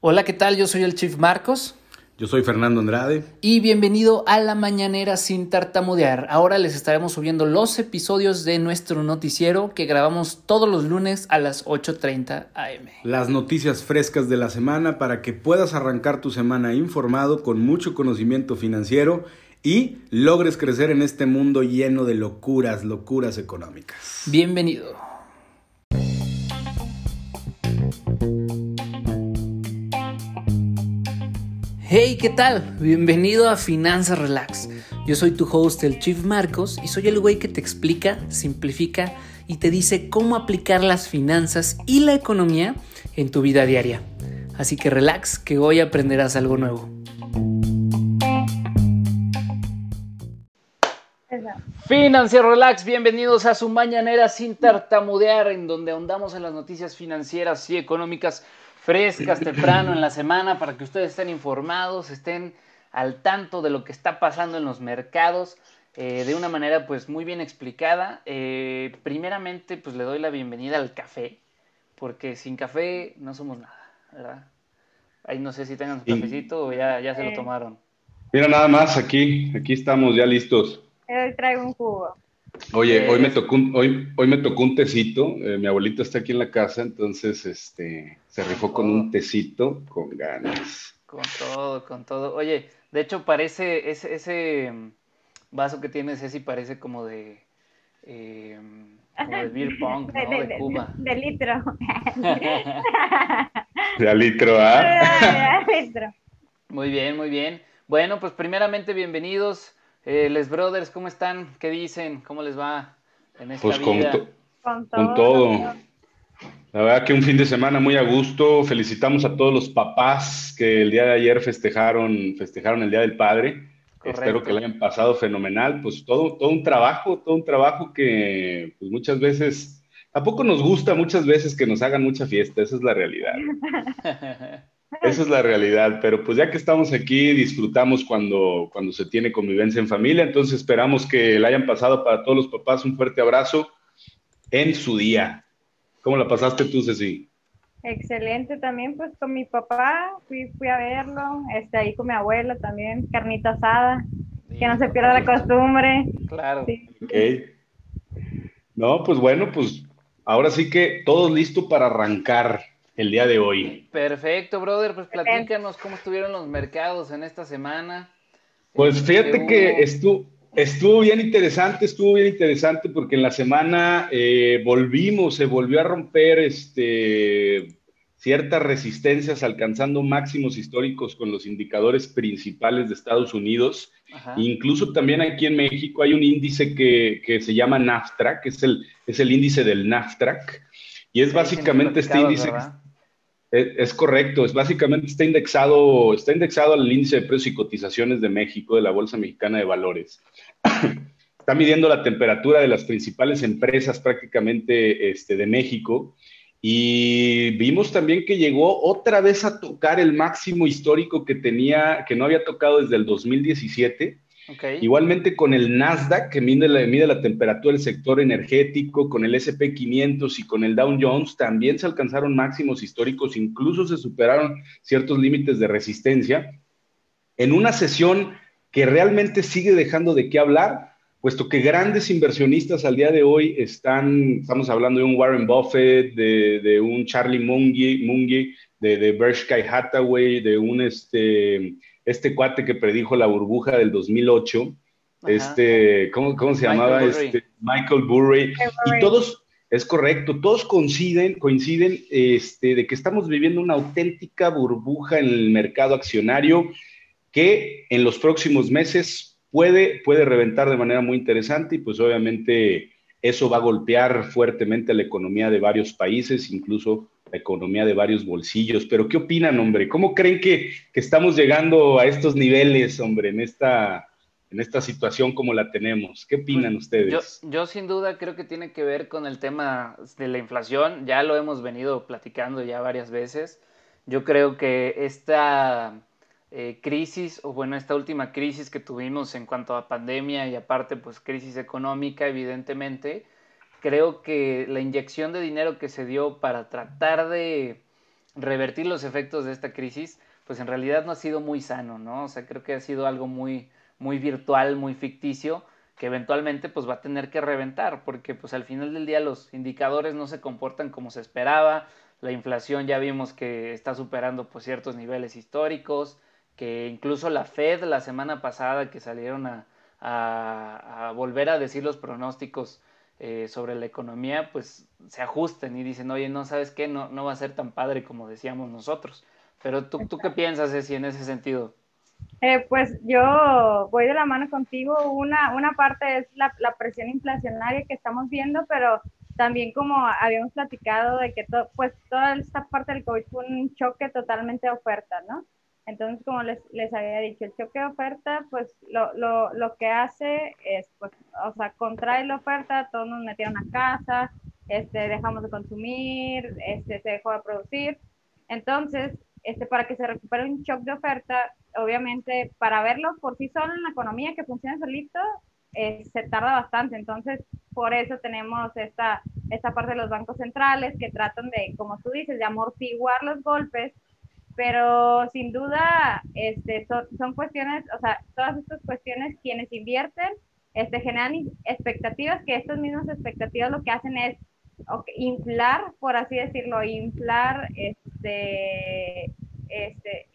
Hola, ¿qué tal? Yo soy el Chief Marcos. Yo soy Fernando Andrade. Y bienvenido a La Mañanera sin tartamudear. Ahora les estaremos subiendo los episodios de nuestro noticiero que grabamos todos los lunes a las 8.30 am. Las noticias frescas de la semana para que puedas arrancar tu semana informado con mucho conocimiento financiero y logres crecer en este mundo lleno de locuras, locuras económicas. Bienvenido. Hey, ¿qué tal? Bienvenido a Finanzas Relax. Yo soy tu host, el Chief Marcos, y soy el güey que te explica, simplifica y te dice cómo aplicar las finanzas y la economía en tu vida diaria. Así que relax, que hoy aprenderás algo nuevo. Financiero Relax, bienvenidos a su mañanera sin tartamudear, en donde ahondamos en las noticias financieras y económicas frescas temprano en la semana para que ustedes estén informados, estén al tanto de lo que está pasando en los mercados eh, de una manera pues muy bien explicada. Eh, primeramente pues le doy la bienvenida al café, porque sin café no somos nada, ¿verdad? Ahí no sé si tengan su cafecito o ya, ya se lo tomaron. Mira nada más aquí, aquí estamos ya listos. Hoy traigo un jugo. Oye, hoy me tocó un, hoy, hoy me tocó un tecito. Eh, mi abuelita está aquí en la casa, entonces este se rifó con un tecito con ganas. Con todo, con todo. Oye, de hecho parece ese, ese vaso que tienes, ese parece como de eh, como de beer pong, ¿no? De, de Cuba. De, litro. de litro, ¿ah? De litro. Muy bien, muy bien. Bueno, pues primeramente bienvenidos. Eh, les brothers, ¿cómo están? ¿Qué dicen? ¿Cómo les va en esta pues vida? Con, con todo. La verdad que un fin de semana muy a gusto. Felicitamos a todos los papás que el día de ayer festejaron, festejaron el Día del Padre. Espero que lo hayan pasado fenomenal. Pues todo, todo un trabajo, todo un trabajo que pues muchas veces, tampoco nos gusta muchas veces que nos hagan mucha fiesta, esa es la realidad. Esa es la realidad, pero pues ya que estamos aquí, disfrutamos cuando, cuando se tiene convivencia en familia, entonces esperamos que la hayan pasado para todos los papás un fuerte abrazo en su día. ¿Cómo la pasaste tú, Ceci? Excelente también, pues con mi papá fui, fui a verlo, este, ahí con mi abuela también, carnita asada, que no se pierda la costumbre. Claro. No, pues bueno, pues ahora sí que todo listo para arrancar el día de hoy. Perfecto, brother, pues platícanos cómo estuvieron los mercados en esta semana. Pues fíjate que estuvo, estuvo bien interesante, estuvo bien interesante porque en la semana eh, volvimos, se volvió a romper este, ciertas resistencias alcanzando máximos históricos con los indicadores principales de Estados Unidos. Incluso también aquí en México hay un índice que, que se llama NAFTRA, que es el, es el índice del NAFTRAC. Y es básicamente este índice... Es, correcto, es básicamente está indexado, está indexado al índice de precios y cotizaciones de México, de la Bolsa Mexicana de Valores. está midiendo la temperatura de las principales empresas prácticamente este, de México y vimos también que llegó otra vez a tocar el máximo histórico que tenía, que no había tocado desde el 2017 Igualmente con el Nasdaq, que mide la, mide la temperatura del sector energético, con el SP500 y con el Dow Jones, también se alcanzaron máximos históricos, incluso se superaron ciertos límites de resistencia. En una sesión que realmente sigue dejando de qué hablar, puesto que grandes inversionistas al día de hoy están, estamos hablando de un Warren Buffett, de, un Charlie Mungie, de, de Berkshire Hathaway, de un este, este cuate que predijo la burbuja del 2008, este, ¿cómo, ¿cómo, se llamaba? Este, Michael Burry. Y todos, es correcto, todos coinciden, coinciden este, de que estamos viviendo una auténtica burbuja en el mercado accionario que en los próximos meses puede, puede reventar de manera muy interesante y pues obviamente eso va a golpear fuertemente la economía de varios países, incluso la economía de varios bolsillos. Pero ¿qué opinan, hombre? ¿Cómo creen que, estamos llegando a estos niveles, hombre, en esta, en esta situación como la tenemos? ¿Qué opinan pues, ustedes? Yo, sin duda creo que tiene que ver con el tema de la inflación. Ya lo hemos venido platicando ya varias veces. Yo creo que esta eh, crisis, o bueno, esta última crisis que tuvimos en cuanto a pandemia y aparte pues crisis económica, evidentemente, creo que la inyección de dinero que se dio para tratar de revertir los efectos de esta crisis, pues en realidad no ha sido muy sano, ¿no? O sea, creo que ha sido algo muy, muy virtual, muy ficticio, que eventualmente pues va a tener que reventar, porque pues al final del día los indicadores no se comportan como se esperaba, la inflación ya vimos que está superando pues ciertos niveles históricos, que incluso la Fed la semana pasada que salieron a, a, volver a decir los pronósticos eh, sobre la economía, pues se ajusten y dicen, oye, no sabes qué, no, no va a ser tan padre como decíamos nosotros. Pero tú, ¿tú qué piensas, Ceci, en ese sentido? Eh, pues yo voy de la mano contigo. Una, una parte es la, la, presión inflacionaria que estamos viendo, pero también como habíamos platicado de que pues toda esta parte del COVID fue un choque totalmente de oferta, ¿no? Entonces, como les, les había dicho, el choque de oferta, pues lo, lo, lo que hace es, pues, o sea, contrae la oferta, todos nos metieron a casa, este, dejamos de consumir, este, se dejó de producir. Entonces, este, para que se recupere un shock de oferta, obviamente, para verlo por sí solo en la economía que funciona solito, eh, se tarda bastante. Entonces, por eso tenemos esta, esta parte de los bancos centrales que tratan de, como tú dices, de amortiguar los golpes pero sin duda este, son, cuestiones, o sea, todas estas cuestiones, quienes invierten, este, generan expectativas, que estas mismas expectativas lo que hacen es inflar, por así decirlo, inflar este, este,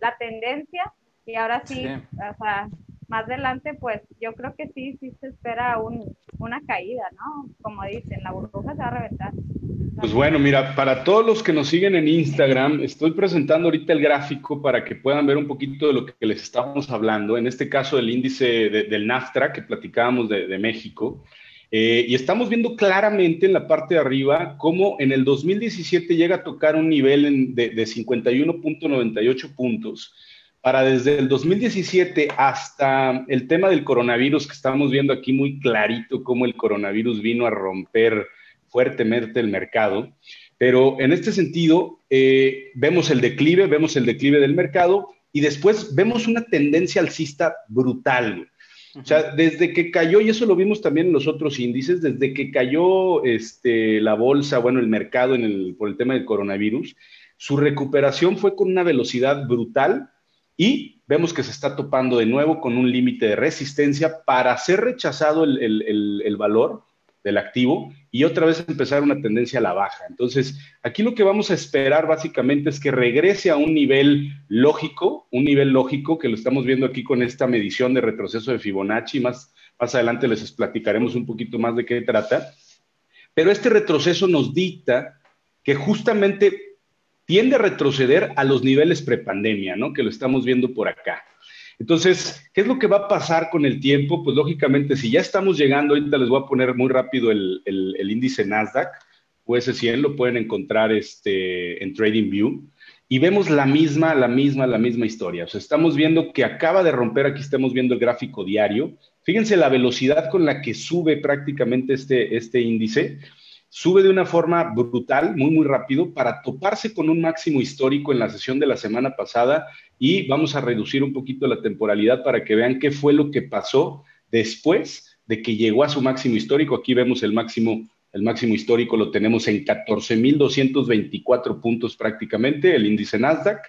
la tendencia y ahora sí, o sea, más adelante, pues yo creo que sí, sí se espera un, una caída, ¿no? Como dicen, la burbuja se va a reventar. Pues bueno, mira, para todos los que nos siguen en Instagram, estoy presentando ahorita el gráfico para que puedan ver un poquito de lo que les estamos hablando. En este caso, el índice del NAFTA que platicábamos de, México. Eh, y estamos viendo claramente en la parte de arriba cómo en el 2017 llega a tocar un nivel de 51.98 puntos para desde el 2017 hasta el tema del coronavirus, que estamos viendo aquí muy clarito cómo el coronavirus vino a romper fuertemente el mercado. Pero en este sentido, eh, vemos el declive, vemos el declive del mercado y después vemos una tendencia alcista brutal. O sea, desde que cayó, y eso lo vimos también en los otros índices, desde que cayó este, la bolsa, bueno, el mercado en el, por el tema del coronavirus, su recuperación fue con una velocidad brutal y vemos que se está topando de nuevo con un límite de resistencia para ser rechazado el, el, el valor del activo y otra vez empezar una tendencia a la baja. Entonces, aquí lo que vamos a esperar básicamente es que regrese a un nivel lógico, un nivel lógico que lo estamos viendo aquí con esta medición de retroceso de Fibonacci. Más, más adelante les platicaremos un poquito más de qué trata. Pero este retroceso nos dicta que justamente tiende a retroceder a los niveles prepandemia, ¿no? Que lo estamos viendo por acá. Entonces, ¿qué es lo que va a pasar con el tiempo? Pues lógicamente, si ya estamos llegando, ahorita les voy a poner muy rápido el, índice Nasdaq, pues 100 lo pueden encontrar este, en TradingView. Y vemos la misma, la misma, la misma historia. O sea, estamos viendo que acaba de romper, aquí estamos viendo el gráfico diario. Fíjense la velocidad con la que sube prácticamente este, este índice sube de una forma brutal, muy, muy rápido, para toparse con un máximo histórico en la sesión de la semana pasada y vamos a reducir un poquito la temporalidad para que vean qué fue lo que pasó después de que llegó a su máximo histórico. Aquí vemos el máximo, el máximo histórico lo tenemos en 14.224 puntos prácticamente, el índice Nasdaq,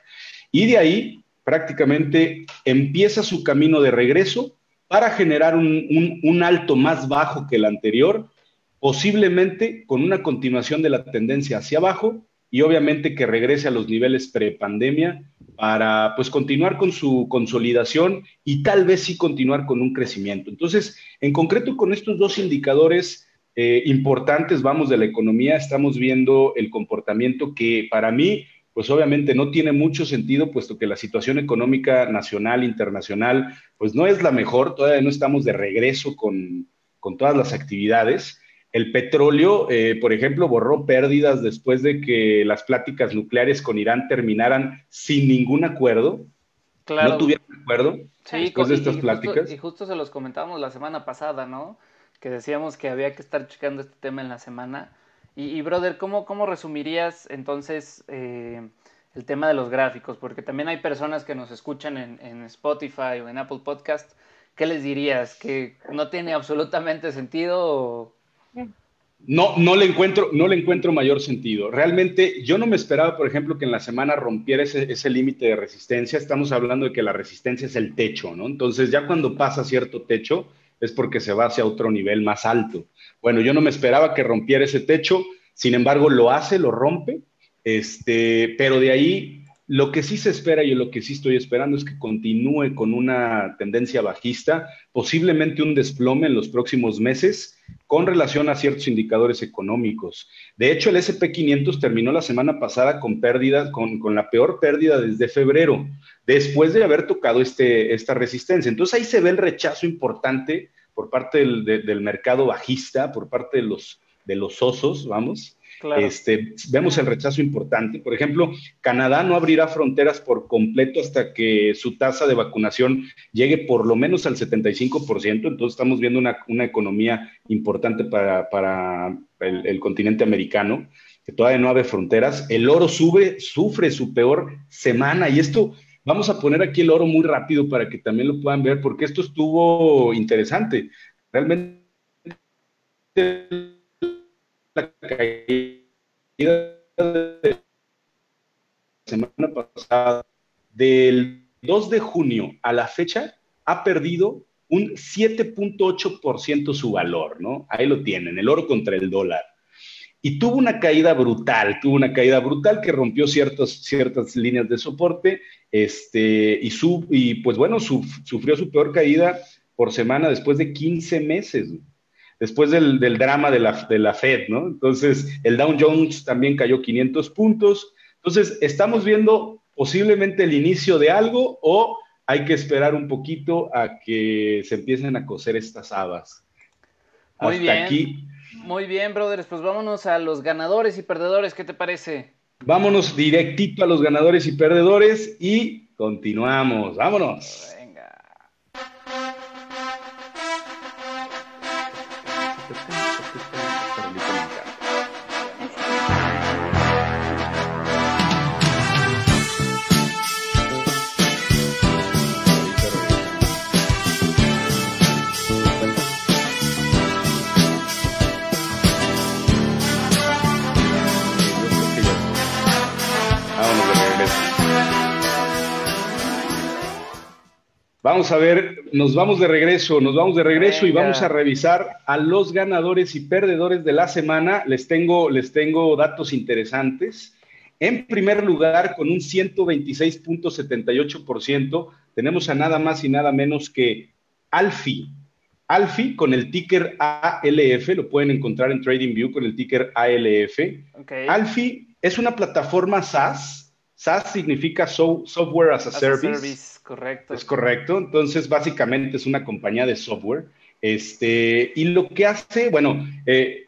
y de ahí prácticamente empieza su camino de regreso para generar un, un alto más bajo que el anterior posiblemente con una continuación de la tendencia hacia abajo y obviamente que regrese a los niveles prepandemia para pues continuar con su consolidación y tal vez sí continuar con un crecimiento. Entonces, en concreto con estos dos indicadores eh, importantes, vamos, de la economía, estamos viendo el comportamiento que para mí pues obviamente no tiene mucho sentido, puesto que la situación económica nacional, internacional, pues no es la mejor, todavía no estamos de regreso con, con todas las actividades. El petróleo, eh, por ejemplo, borró pérdidas después de que las pláticas nucleares con Irán terminaran sin ningún acuerdo. Claro. No tuvieron acuerdo sí, después de estas pláticas. y justo se los comentábamos la semana pasada, ¿no? Que decíamos que había que estar checando este tema en la semana. Y, brother, ¿cómo, ¿cómo, resumirías entonces eh, el tema de los gráficos? Porque también hay personas que nos escuchan en, en Spotify o en Apple Podcast. ¿Qué les dirías? ¿Que no tiene absolutamente sentido? O No, no le encuentro, no le encuentro mayor sentido. Realmente, yo no me esperaba, por ejemplo, que en la semana rompiera ese, límite de resistencia. Estamos hablando de que la resistencia es el techo, ¿no? Entonces, ya cuando pasa cierto techo, es porque se va hacia otro nivel más alto. Bueno, yo no me esperaba que rompiera ese techo, sin embargo, lo hace, lo rompe, este, pero de ahí lo que sí se espera y lo que sí estoy esperando es que continúe con una tendencia bajista, posiblemente un desplome en los próximos meses con relación a ciertos indicadores económicos. De hecho, el SP500 terminó la semana pasada con pérdidas, con, la peor pérdida desde febrero, después de haber tocado este, esta resistencia. Entonces ahí se ve el rechazo importante por parte del, del mercado bajista, por parte de los, de los osos, vamos, este, vemos el rechazo importante. Por ejemplo, Canadá no abrirá fronteras por completo hasta que su tasa de vacunación llegue por lo menos al 75%. Entonces estamos viendo una, economía importante para, el, continente americano, que todavía no abre fronteras. El oro sube, sufre su peor semana y esto... Vamos a poner aquí el oro muy rápido para que también lo puedan ver, porque esto estuvo interesante. Realmente caída de semana pasada, del 2 de junio a la fecha, ha perdido un 7.8% su valor, ¿no? Ahí lo tienen, el oro contra el dólar. Y tuvo una caída brutal, tuvo una caída brutal que rompió ciertas, ciertas líneas de soporte, este, y, su, y pues bueno, sufrió su peor caída por semana después de 15 meses después del, drama de la, de la, Fed, ¿no? Entonces, el Dow Jones también cayó 500 puntos. Entonces, estamos viendo posiblemente el inicio de algo o hay que esperar un poquito a que se empiecen a coser estas habas. Muy Hasta bien. Aquí. Muy bien, brothers. Pues vámonos a los ganadores y perdedores. ¿Qué te parece? Vámonos directito a los ganadores y perdedores y continuamos. Vámonos. Vamos a ver, nos vamos de regreso, nos vamos de regreso y vamos a revisar a los ganadores y perdedores de la semana. Les tengo, les tengo datos interesantes. En primer lugar, con un 126.78%, tenemos a nada más y nada menos que Alfi. Alfi con el ticker ALF, lo pueden encontrar en TradingView con el ticker ALF. Alfi es una plataforma SaaS. SaaS significa Software as a, service Correcto. Es correcto. Entonces, básicamente es una compañía de software. Este, y lo que hace, bueno, eh,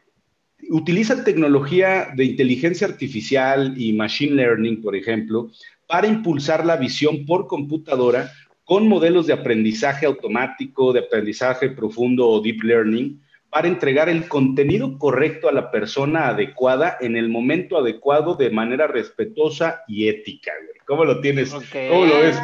utiliza tecnología de inteligencia artificial y machine learning, por ejemplo, para impulsar la visión por computadora con modelos de aprendizaje automático, de aprendizaje profundo o deep learning, para entregar el contenido correcto a la persona adecuada en el momento adecuado de manera respetuosa y ética. ¿Cómo lo tienes? ¿Cómo lo ves?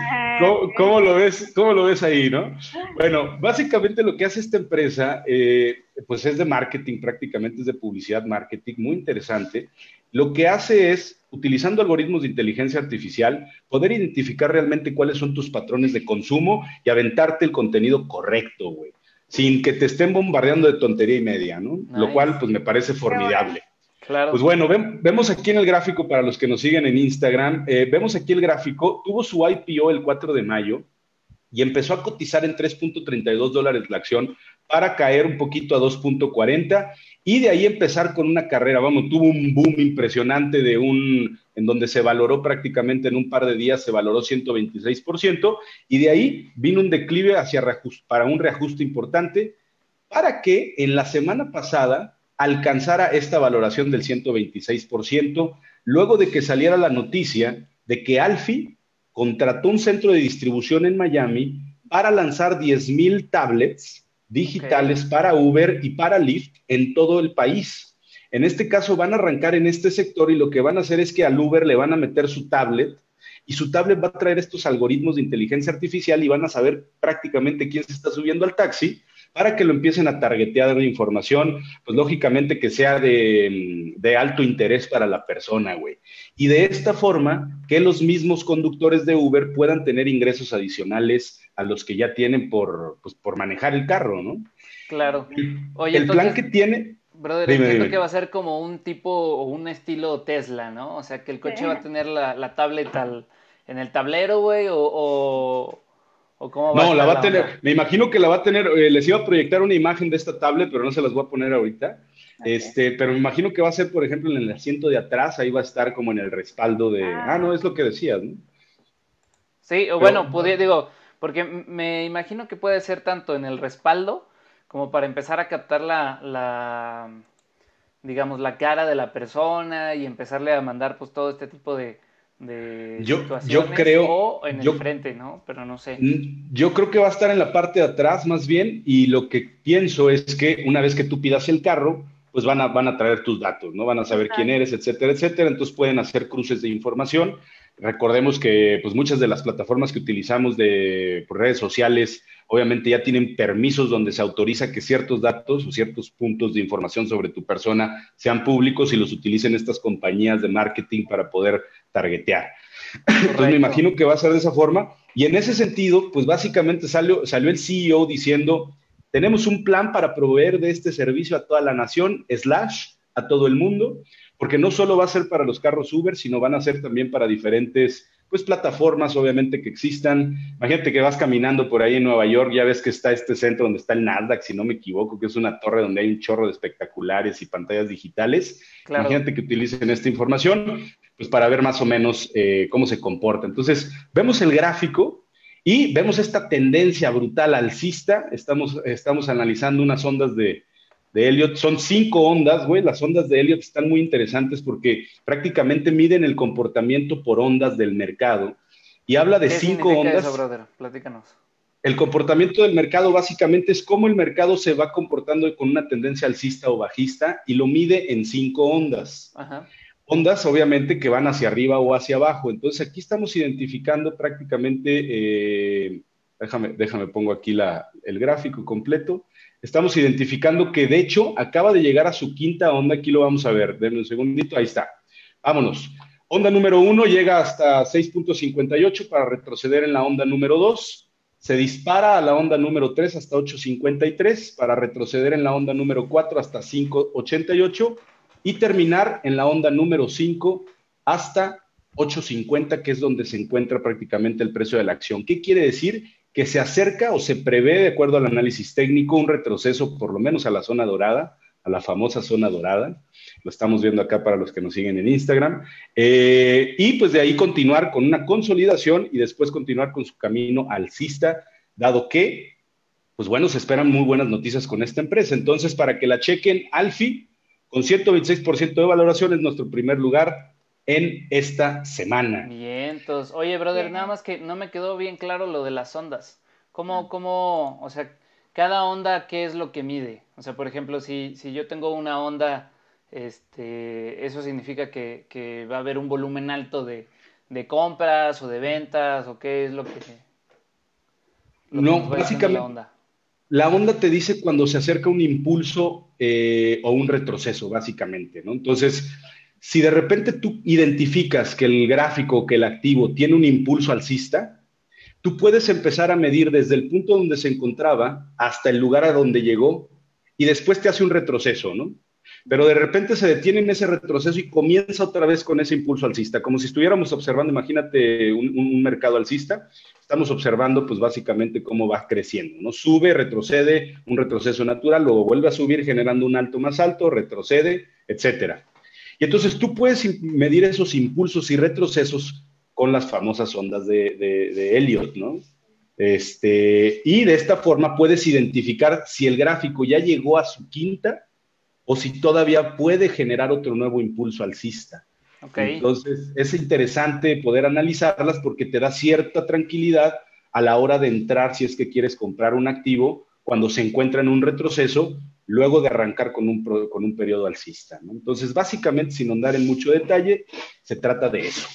¿Cómo, lo ves? ¿Cómo lo ves ahí, no? Bueno, básicamente lo que hace esta empresa, eh, pues es de marketing, prácticamente es de publicidad marketing, muy interesante. Lo que hace es, utilizando algoritmos de inteligencia artificial, poder identificar realmente cuáles son tus patrones de consumo y aventarte el contenido correcto, güey sin que te estén bombardeando de tontería y media, ¿no? Lo cual, pues me parece formidable. Claro. Pues bueno, vemos aquí en el gráfico para los que nos siguen en Instagram, eh, vemos aquí el gráfico, tuvo su IPO el 4 de mayo y empezó a cotizar en 3.32 dólares la acción para caer un poquito a 2.40 y de ahí empezar con una carrera. Vamos, tuvo un boom impresionante de un, en donde se valoró prácticamente en un par de días, se valoró 126%, y de ahí vino un declive hacia para un reajuste importante, para que en la semana pasada alcanzara esta valoración del 126%, luego de que saliera la noticia de que Alfi contrató un centro de distribución en Miami para lanzar 10.000 tablets digitales para Uber y para Lyft en todo el país. En este caso van a arrancar en este sector y lo que van a hacer es que al Uber le van a meter su tablet y su tablet va a traer estos algoritmos de inteligencia artificial y van a saber prácticamente quién se está subiendo al taxi para que lo empiecen a targetear de información, pues lógicamente que sea de, de alto interés para la persona, güey. Y de esta forma, que los mismos conductores de Uber puedan tener ingresos adicionales a los que ya tienen por, pues, por manejar el carro, ¿no? Claro. Oye, el plan que tiene... Brother, entiendo que va a ser como un tipo o un estilo Tesla, ¿no? O sea, que el coche va a tener la, la tablet en el tablero, güey, o, o, cómo va No, la va a tener, me imagino que la va a tener, eh, les iba a proyectar una imagen de esta tablet, pero no se las voy a poner ahorita. Este, pero me imagino que va a ser, por ejemplo, en el asiento de atrás, ahí va a estar como en el respaldo de. Ah, ah no, es lo que decías, ¿no? Sí, o bueno, podría, digo, porque me imagino que puede ser tanto en el respaldo como para empezar a captar la, la digamos, la cara de la persona y empezarle a mandar pues todo este tipo de, de yo, situaciones yo creo, o en el frente, ¿no? Pero no sé. Yo creo que va a estar en la parte de atrás más bien y lo que pienso es que una vez que tú pidas el carro, pues van a, van a traer tus datos, ¿no? Van a saber quién eres, etcétera, etcétera. Entonces pueden hacer cruces de información. Recordemos que pues muchas de las plataformas que utilizamos de redes sociales obviamente ya tienen permisos donde se autoriza que ciertos datos o ciertos puntos de información sobre tu persona sean públicos y los utilicen estas compañías de marketing para poder targetear. Entonces me imagino que va a ser de esa forma. Y en ese sentido, pues básicamente salió, salió el CEO diciendo, tenemos un plan para proveer de este servicio a toda la nación, slash, a todo el mundo, porque no solo va a ser para los carros Uber, sino van a ser también para diferentes pues plataformas obviamente que existan. Imagínate que vas caminando por ahí en Nueva York, ya ves que está este centro donde está el Nasdaq, si no me equivoco, que es una torre donde hay un chorro de espectaculares y pantallas digitales. Imagínate que utilicen esta información, pues para ver más o menos eh, cómo se comporta. Entonces, vemos el gráfico y vemos esta tendencia brutal alcista. Estamos, estamos analizando unas ondas de, de Elliot. Son cinco ondas, güey. Las ondas de Elliot están muy interesantes porque prácticamente miden el comportamiento por ondas del mercado. Y habla de cinco ondas. Eso, brother? Platícanos. El comportamiento del mercado básicamente es cómo el mercado se va comportando con una tendencia alcista o bajista y lo mide en cinco ondas. Ondas, obviamente, que van hacia arriba o hacia abajo. Entonces, aquí estamos identificando prácticamente, eh, déjame, déjame, pongo aquí la, el gráfico completo estamos identificando que de hecho acaba de llegar a su quinta onda, aquí lo vamos a ver, denme un segundito, ahí está. Vámonos. Onda número uno llega hasta 6.58 para retroceder en la onda número dos. Se dispara a la onda número 3 hasta 8.53 para retroceder en la onda número 4 hasta 5.88 y terminar en la onda número 5 hasta 8.50, que es donde se encuentra prácticamente el precio de la acción. ¿Qué quiere decir? que se acerca o se prevé, de acuerdo al análisis técnico, un retroceso por lo menos a la zona dorada, a la famosa zona dorada. Lo estamos viendo acá para los que nos siguen en Instagram. Eh, y pues de ahí continuar con una consolidación y después continuar con su camino alcista, dado que, pues bueno, se esperan muy buenas noticias con esta empresa. Entonces, para que la chequen, Alfi, con 126% de valoración, es nuestro primer lugar en esta semana. Bien, entonces, oye, brother, nada más que no me quedó bien claro lo de las ondas. ¿Cómo, ah. cómo, o sea, cada onda, qué es lo que mide? O sea, por ejemplo, si, si yo tengo una onda, este, eso significa que, que va a haber un volumen alto de, de, compras o de ventas, o qué es lo que... no, básicamente... La onda? La onda te dice cuando se acerca un impulso eh, o un retroceso, básicamente, ¿no? Entonces, si de repente tú identificas que el gráfico, que el activo tiene un impulso alcista, tú puedes empezar a medir desde el punto donde se encontraba hasta el lugar a donde llegó y después te hace un retroceso, ¿no? Pero de repente se detiene en ese retroceso y comienza otra vez con ese impulso alcista, como si estuviéramos observando, imagínate un, mercado alcista, estamos observando pues básicamente cómo va creciendo, ¿no? Sube, retrocede, un retroceso natural, luego vuelve a subir generando un alto más alto, retrocede, etcétera. Y entonces tú puedes medir esos impulsos y retrocesos con las famosas ondas de, Elliot, ¿no? Este, y de esta forma puedes identificar si el gráfico ya llegó a su quinta o si todavía puede generar otro nuevo impulso alcista. Entonces, es interesante poder analizarlas porque te da cierta tranquilidad a la hora de entrar si es que quieres comprar un activo cuando se encuentra en un retroceso luego de arrancar con un, con un periodo alcista. ¿no? Entonces, básicamente, sin andar en mucho detalle, se trata de eso.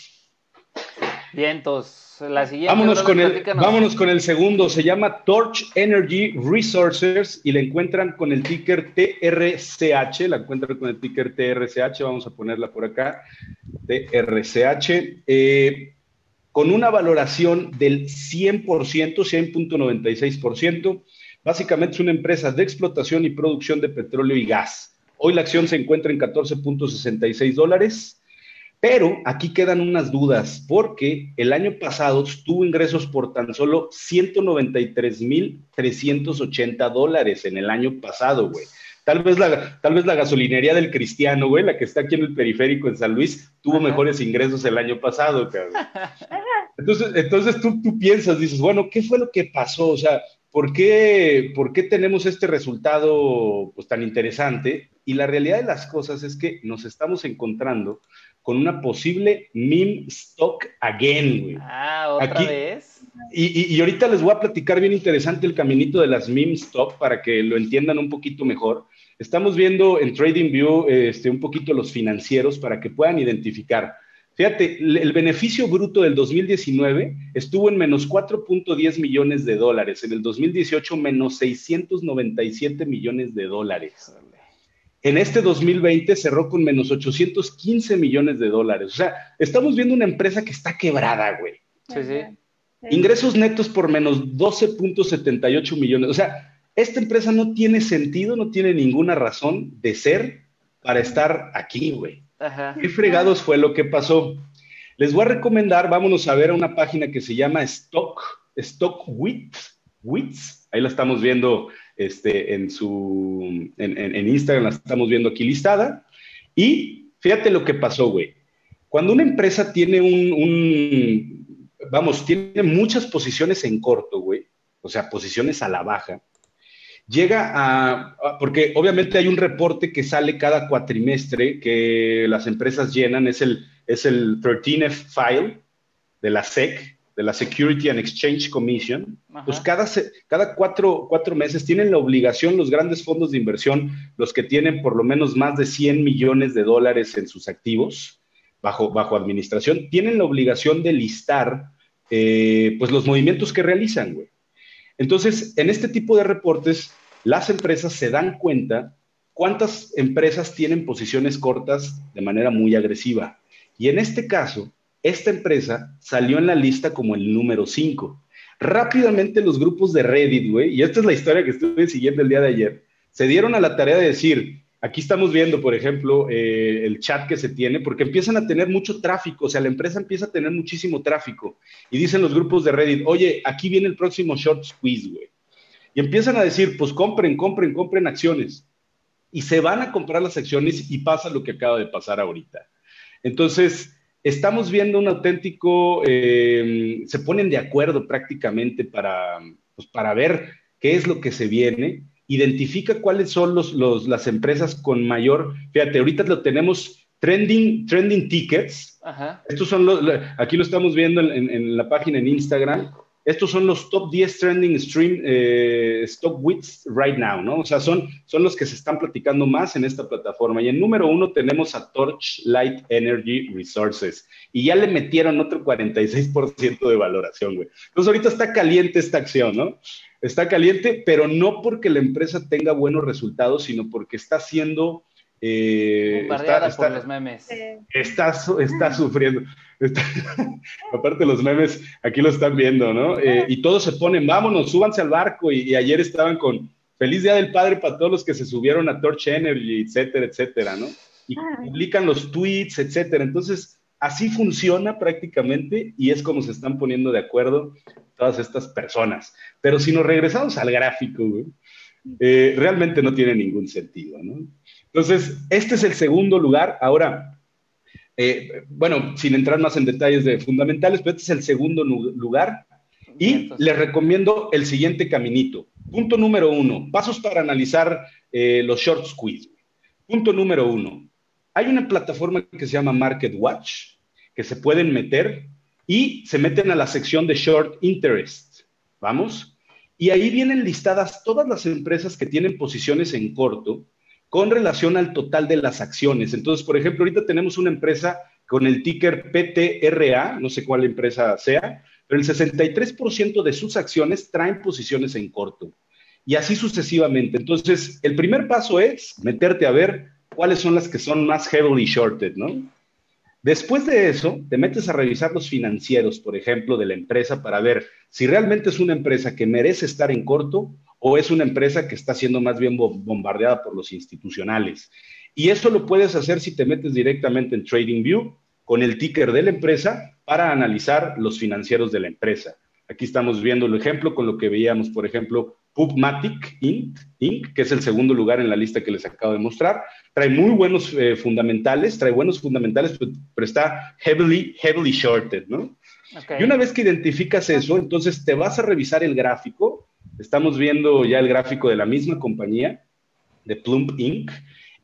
Bien, entonces, la siguiente. Vámonos con, el, vámonos con el segundo. Se llama Torch Energy Resources y la encuentran con el ticker TRCH. La encuentran con el ticker TRCH. Vamos a ponerla por acá. TRCH. Eh, con una valoración del 100%, 100.96%. Básicamente es una empresa de explotación y producción de petróleo y gas. Hoy la acción se encuentra en 14.66 dólares. Pero aquí quedan unas dudas, porque el año pasado tuvo ingresos por tan solo 193.380 dólares en el año pasado, güey. Tal vez, la, tal vez la gasolinería del Cristiano, güey, la que está aquí en el periférico en San Luis, tuvo mejores ingresos el año pasado, cabrón. Entonces, entonces tú, tú piensas, dices, bueno, ¿qué fue lo que pasó? O sea, ¿por qué, ¿por qué tenemos este resultado pues, tan interesante? Y la realidad de las cosas es que nos estamos encontrando con una posible meme stock again, güey. Ah, otra vez. Y, y, ahorita les voy a platicar bien interesante el caminito de las meme stock para que lo entiendan un poquito mejor. Estamos viendo en TradingView este, un poquito los financieros para que puedan identificar. Fíjate, el beneficio bruto del 2019 estuvo en menos 4.10 millones de dólares, en el 2018 menos 697 millones de dólares. En este 2020 cerró con menos 815 millones de dólares. O sea, estamos viendo una empresa que está quebrada, güey. Sí, sí. Ingresos netos por menos 12.78 millones. O sea, esta empresa no tiene sentido, no tiene ninguna razón de ser para estar aquí, güey. ¿Qué fregados fue lo que pasó? Les voy a recomendar, vámonos a ver a una página que se llama Stock, Stock Wits, Wits. Ahí la estamos viendo este, en, su, en, Instagram la estamos viendo aquí listada. Y fíjate lo que pasó, güey. Cuando una empresa tiene un, vamos, tiene muchas posiciones en corto, güey, o sea, posiciones a la baja, llega a, porque obviamente hay un reporte que sale cada cuatrimestre que las empresas llenan, es el, es el 13F file de la SEC, de la Security and Exchange Commission, pues cada, cada cuatro, cuatro, meses tienen la obligación los grandes fondos de inversión, los que tienen por lo menos más de 100 millones de dólares en sus activos bajo, bajo administración, tienen la obligación de listar eh, pues los movimientos que realizan, güey. Entonces, en este tipo de reportes, las empresas se dan cuenta cuántas empresas tienen posiciones cortas de manera muy agresiva. Y en este caso, esta empresa salió en la lista como el número 5. Rápidamente los grupos de Reddit, güey, y esta es la historia que estuve siguiendo el día de ayer, se dieron a la tarea de decir, aquí estamos viendo, por ejemplo, eh, el chat que se tiene, porque empiezan a tener mucho tráfico, o sea, la empresa empieza a tener muchísimo tráfico. Y dicen los grupos de Reddit, oye, aquí viene el próximo short squeeze, güey. Y empiezan a decir, pues compren, compren, compren acciones. Y se van a comprar las acciones y pasa lo que acaba de pasar ahorita. Entonces, estamos viendo un auténtico, eh, se ponen de acuerdo prácticamente para, pues, para ver qué es lo que se viene, identifica cuáles son los, las empresas con mayor, fíjate, ahorita lo tenemos trending, trending tickets, estos son los, aquí lo estamos viendo en, en la página en Instagram, estos son los top 10 trending stream eh, stock wits right now, ¿no? O sea, son, son los que se están platicando más en esta plataforma. Y en número uno tenemos a Torchlight Energy Resources. Y ya le metieron otro 46% de valoración, güey. Entonces ahorita está caliente esta acción, ¿no? Está caliente, pero no porque la empresa tenga buenos resultados, sino porque está haciendo eh, está, por los memes. Está, está sufriendo. aparte los memes, aquí lo están viendo, ¿no? Eh, y todos se ponen, vámonos, súbanse al barco. Y, ayer estaban con Feliz Día del Padre para todos los que se subieron a Torch Energy, etcétera, etcétera, ¿no? Y publican los tweets, etcétera. Entonces, así funciona prácticamente y es como se están poniendo de acuerdo todas estas personas. Pero si nos regresamos al gráfico, eh, realmente no tiene ningún sentido, ¿no? Entonces, este es el segundo lugar. Ahora, eh, bueno, sin entrar más en detalles de fundamentales, pero este es el segundo lugar. Y les recomiendo el siguiente caminito. Punto número uno, pasos para analizar eh, los short squeeze. Punto número uno, hay una plataforma que se llama Market Watch, que se pueden meter y se meten a la sección de short interest. Vamos. Y ahí vienen listadas todas las empresas que tienen posiciones en corto con relación al total de las acciones. Entonces, por ejemplo, ahorita tenemos una empresa con el ticker PTRA, no sé cuál empresa sea, pero el 63% de sus acciones traen posiciones en corto. Y así sucesivamente. Entonces, el primer paso es meterte a ver cuáles son las que son más heavily shorted, ¿no? Después de eso, te metes a revisar los financieros, por ejemplo, de la empresa para ver si realmente es una empresa que merece estar en corto o es una empresa que está siendo más bien bombardeada por los institucionales. Y eso lo puedes hacer si te metes directamente en TradingView con el ticker de la empresa para analizar los financieros de la empresa. Aquí estamos viendo el ejemplo con lo que veíamos, por ejemplo, Pubmatic Inc., que es el segundo lugar en la lista que les acabo de mostrar. Trae muy buenos eh, fundamentales, trae buenos fundamentales, pero, está heavily, heavily shorted, ¿no? Y una vez que identificas eso, entonces te vas a revisar el gráfico. Estamos viendo ya el gráfico de la misma compañía, de Plump Inc.,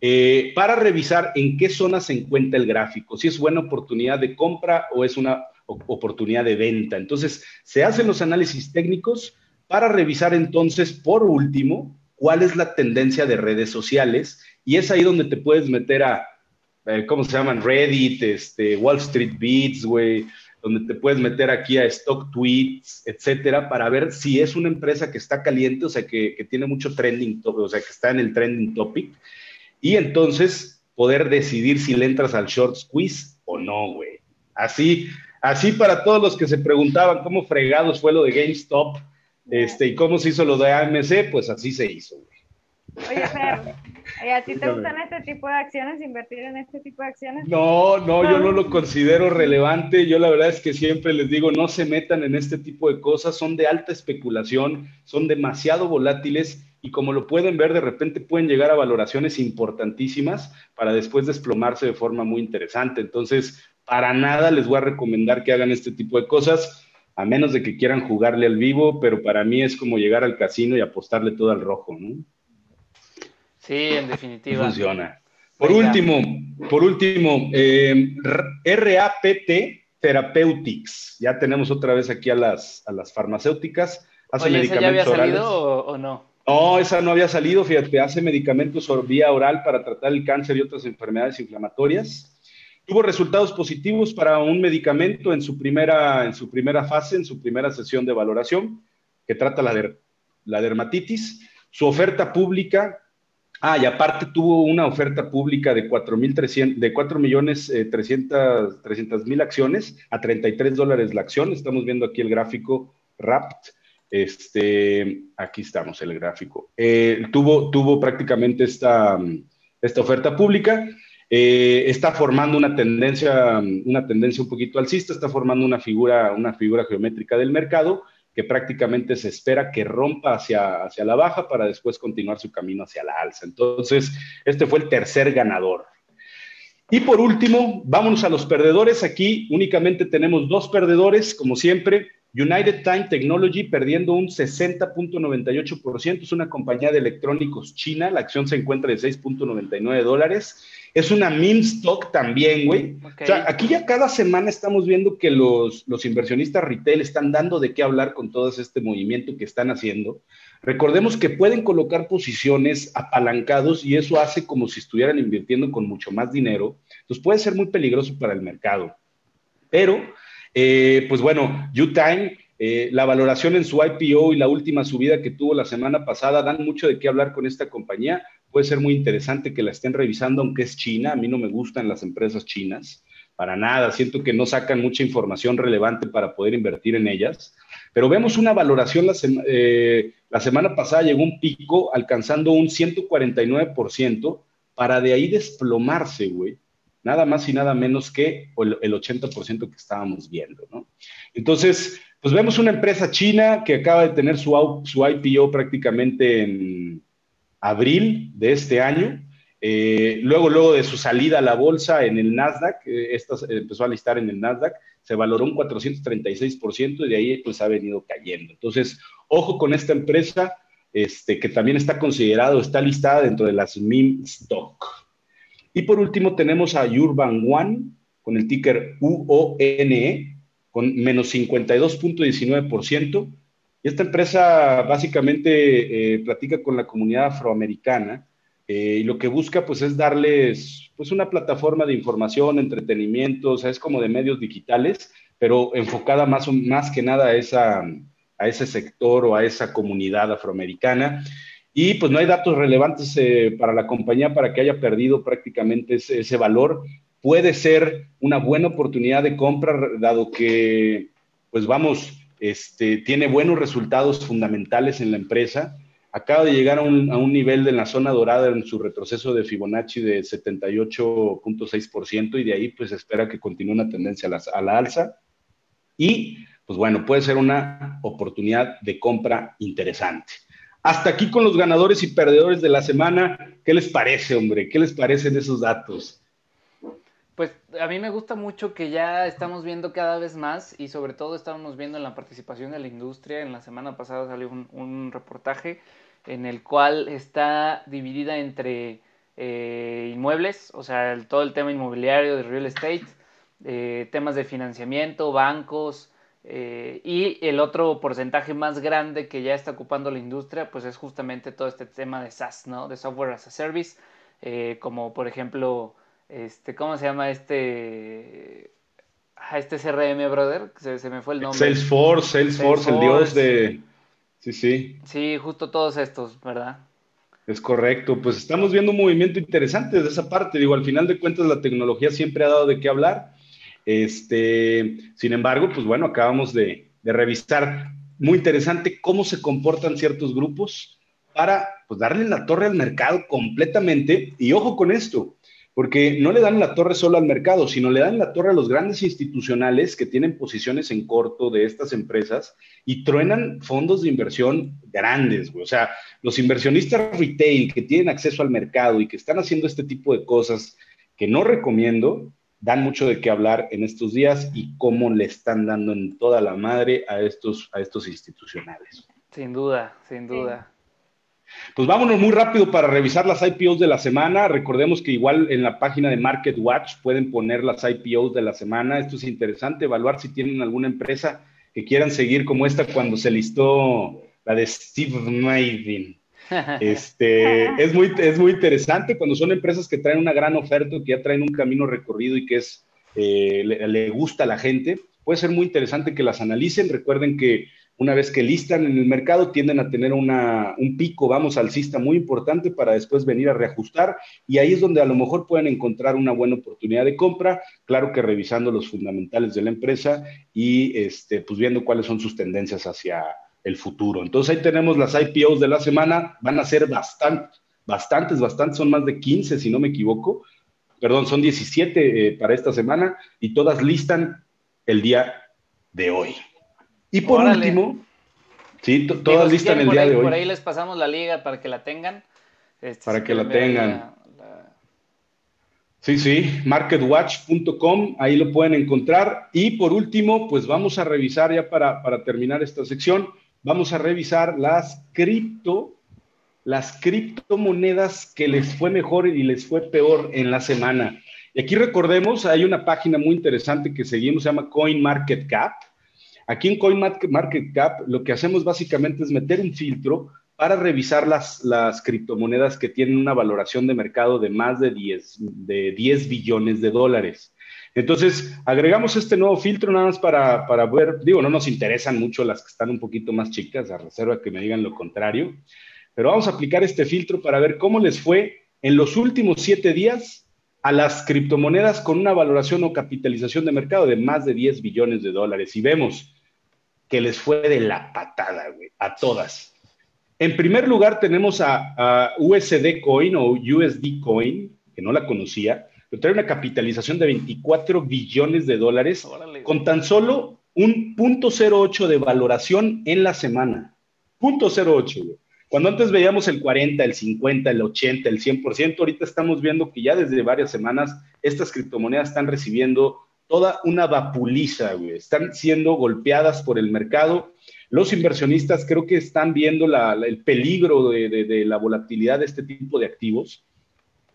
eh, para revisar en qué zona se encuentra el gráfico, si es buena oportunidad de compra o es una oportunidad de venta. Entonces, se hacen los análisis técnicos para revisar entonces, por último, cuál es la tendencia de redes sociales y es ahí donde te puedes meter a, eh, ¿cómo se llaman? Reddit, este, Wall Street Beats, güey, donde te puedes meter aquí a stock tweets, etcétera, para ver si es una empresa que está caliente, o sea, que, que tiene mucho trending, o sea, que está en el trending topic y entonces poder decidir si le entras al short squeeze o no, güey. Así, así para todos los que se preguntaban cómo fregados fue lo de GameStop este, y cómo se hizo lo de AMC, pues así se hizo, güey. Oye, ¿y a ti te gustan este tipo de acciones, invertir en este tipo de acciones? No, no, yo no lo considero relevante. Yo la verdad es que siempre les digo, no se metan en este tipo de cosas, son de alta especulación, son demasiado volátiles y como lo pueden ver, de repente pueden llegar a valoraciones importantísimas para después desplomarse de forma muy interesante. Entonces, para nada les voy a recomendar que hagan este tipo de cosas, a menos de que quieran jugarle al vivo, pero para mí es como llegar al casino y apostarle todo al rojo, ¿no? Sí, en definitiva. Funciona. Por último, por último, eh, RAPT Therapeutics. Ya tenemos otra vez aquí a las, a las farmacéuticas. Hace medicamentos ya había salido o no? No, esa no había salido, fíjate, hace medicamentos por vía oral para tratar el cáncer y otras enfermedades inflamatorias. Tuvo resultados positivos para un medicamento en su primera, en su primera fase, en su primera sesión de valoración, que trata la, la dermatitis. Su oferta pública, ah, y aparte tuvo una oferta pública de 4 de 4 millones eh, mil acciones a 33 dólares la acción. Estamos viendo aquí el gráfico RAPT este, aquí estamos, el gráfico. Eh, tuvo, tuvo prácticamente esta, esta oferta pública. Eh, está formando una tendencia, una tendencia un poquito alcista, está formando una figura, una figura geométrica del mercado que prácticamente se espera que rompa hacia, hacia la baja para después continuar su camino hacia la alza. Entonces, este fue el tercer ganador. Y por último, vámonos a los perdedores. Aquí únicamente tenemos dos perdedores, como siempre. United Time Technology perdiendo un 60.98%, es una compañía de electrónicos china, la acción se encuentra de 6.99 dólares. Es una meme stock también, güey. O sea, aquí ya cada semana estamos viendo que los, los inversionistas retail están dando de qué hablar con todo este movimiento que están haciendo. Recordemos que pueden colocar posiciones apalancados y eso hace como si estuvieran invirtiendo con mucho más dinero. Entonces puede ser muy peligroso para el mercado. Pero eh, pues bueno, U-Time, eh, la valoración en su IPO y la última subida que tuvo la semana pasada dan mucho de qué hablar con esta compañía. Puede ser muy interesante que la estén revisando, aunque es China. A mí no me gustan las empresas chinas, para nada. Siento que no sacan mucha información relevante para poder invertir en ellas. Pero vemos una valoración, la, eh, la semana pasada llegó un pico alcanzando un 149% para de ahí desplomarse, güey nada más y nada menos que el 80% que estábamos viendo, ¿no? Entonces, pues vemos una empresa china que acaba de tener su, su IPO prácticamente en abril de este año. Eh, luego, luego de su salida a la bolsa en el Nasdaq, eh, esta empezó a listar en el Nasdaq, se valoró un 436% y de ahí pues ha venido cayendo. Entonces, ojo con esta empresa, este, que también está considerado, está listada dentro de las meme stock. Y por último tenemos a Urban One con el ticker UONE con menos 52.19%. Esta empresa básicamente eh, platica con la comunidad afroamericana y lo que busca pues es darles pues una plataforma de información, entretenimiento, o sea, es como de medios digitales, pero enfocada más, más que nada a, esa, a ese sector o a esa comunidad afroamericana. Y pues no hay datos relevantes eh, para la compañía para que haya perdido prácticamente ese, ese, valor. Puede ser una buena oportunidad de compra, dado que, pues vamos, este, tiene buenos resultados fundamentales en la empresa. Acaba de llegar a un, nivel de la zona dorada en su retroceso de Fibonacci de 78.6% y de ahí pues espera que continúe una tendencia a la, a la alza. Y pues bueno, puede ser una oportunidad de compra interesante. Hasta aquí con los ganadores y perdedores de la semana. ¿Qué les parece, hombre? ¿Qué les parecen esos datos? Pues a mí me gusta mucho que ya estamos viendo cada vez más y sobre todo estamos viendo en la participación de la industria. En la semana pasada salió un, reportaje en el cual está dividida entre eh, inmuebles, o sea, todo el tema inmobiliario de real estate, eh, temas de financiamiento, bancos, eh, y el otro porcentaje más grande que ya está ocupando la industria, pues es justamente todo este tema de SaaS, ¿no? De Software as a Service, como por ejemplo, este, ¿cómo se llama este? Ah, este CRM, brother, se, se me fue el nombre. Salesforce, Salesforce, el dios de... Sí, sí. Sí, justo todos estos, ¿verdad? Es correcto, pues estamos viendo un movimiento interesante de esa parte. Digo, al final de cuentas la tecnología siempre ha dado de qué hablar este, sin embargo, pues bueno, acabamos de, revisar muy interesante cómo se comportan ciertos grupos para pues, darle la torre al mercado completamente. Y ojo con esto, porque no le dan la torre solo al mercado, sino le dan la torre a los grandes institucionales que tienen posiciones en corto de estas empresas y truenan fondos de inversión grandes, O sea, los inversionistas retail que tienen acceso al mercado y que están haciendo este tipo de cosas que no recomiendo, dan mucho de qué hablar en estos días y cómo le están dando en toda la madre a estos, a estos institucionales. Sin duda, sin duda. Pues vámonos muy rápido para revisar las IPOs de la semana. Recordemos que igual en la página de Market Watch pueden poner las IPOs de la semana. Esto es interesante, evaluar si tienen alguna empresa que quieran seguir como esta cuando se listó la de Steve Maiden. Este, es, muy, es muy interesante cuando son empresas que traen una gran oferta, que ya traen un camino recorrido y que es, eh, le, gusta a la gente. Puede ser muy interesante que las analicen. Recuerden que una vez que listan en el mercado, tienden a tener una, un pico, vamos, alcista muy importante para después venir a reajustar. Y ahí es donde a lo mejor pueden encontrar una buena oportunidad de compra. Claro que revisando los fundamentales de la empresa y este, pues viendo cuáles son sus tendencias hacia, el futuro. Entonces ahí tenemos las IPOs de la semana, van a ser bastantes, bastantes, bastantes, son más de 15 si no me equivoco, perdón, son 17 eh, para esta semana y todas listan el día de hoy. Y por último, sí, todas listan el día de hoy. Por ahí les pasamos la liga para que la tengan. Este, para que la tengan. Sí, sí, marketwatch.com, ahí lo pueden encontrar. Y por último, pues vamos a revisar ya para, para terminar esta sección vamos a revisar las cripto, las criptomonedas que les fue mejor y les fue peor en la semana. Y aquí recordemos, hay una página muy interesante que seguimos, se llama CoinMarketCap. Aquí en CoinMarketCap lo que hacemos básicamente es meter un filtro para revisar las, criptomonedas que tienen una valoración de mercado de más de 10, de 10 billones de dólares. Entonces, agregamos este nuevo filtro nada más para, para, ver, digo, no nos interesan mucho las que están un poquito más chicas, a reserva que me digan lo contrario, pero vamos a aplicar este filtro para ver cómo les fue en los últimos siete días a las criptomonedas con una valoración o capitalización de mercado de más de 10 billones de dólares. Y vemos que les fue de la patada, güey, a todas. En primer lugar tenemos a, a USD Coin o USD Coin, que no la conocía, pero trae una capitalización de 24 billones de dólares con tan solo un punto de valoración en la semana. Punto 08, Cuando antes veíamos el 40, el 50, el 80, el 100%, ahorita estamos viendo que ya desde varias semanas estas criptomonedas están recibiendo toda una vapuliza, güey. Están siendo golpeadas por el mercado. Los inversionistas creo que están viendo el peligro de, la volatilidad de este tipo de activos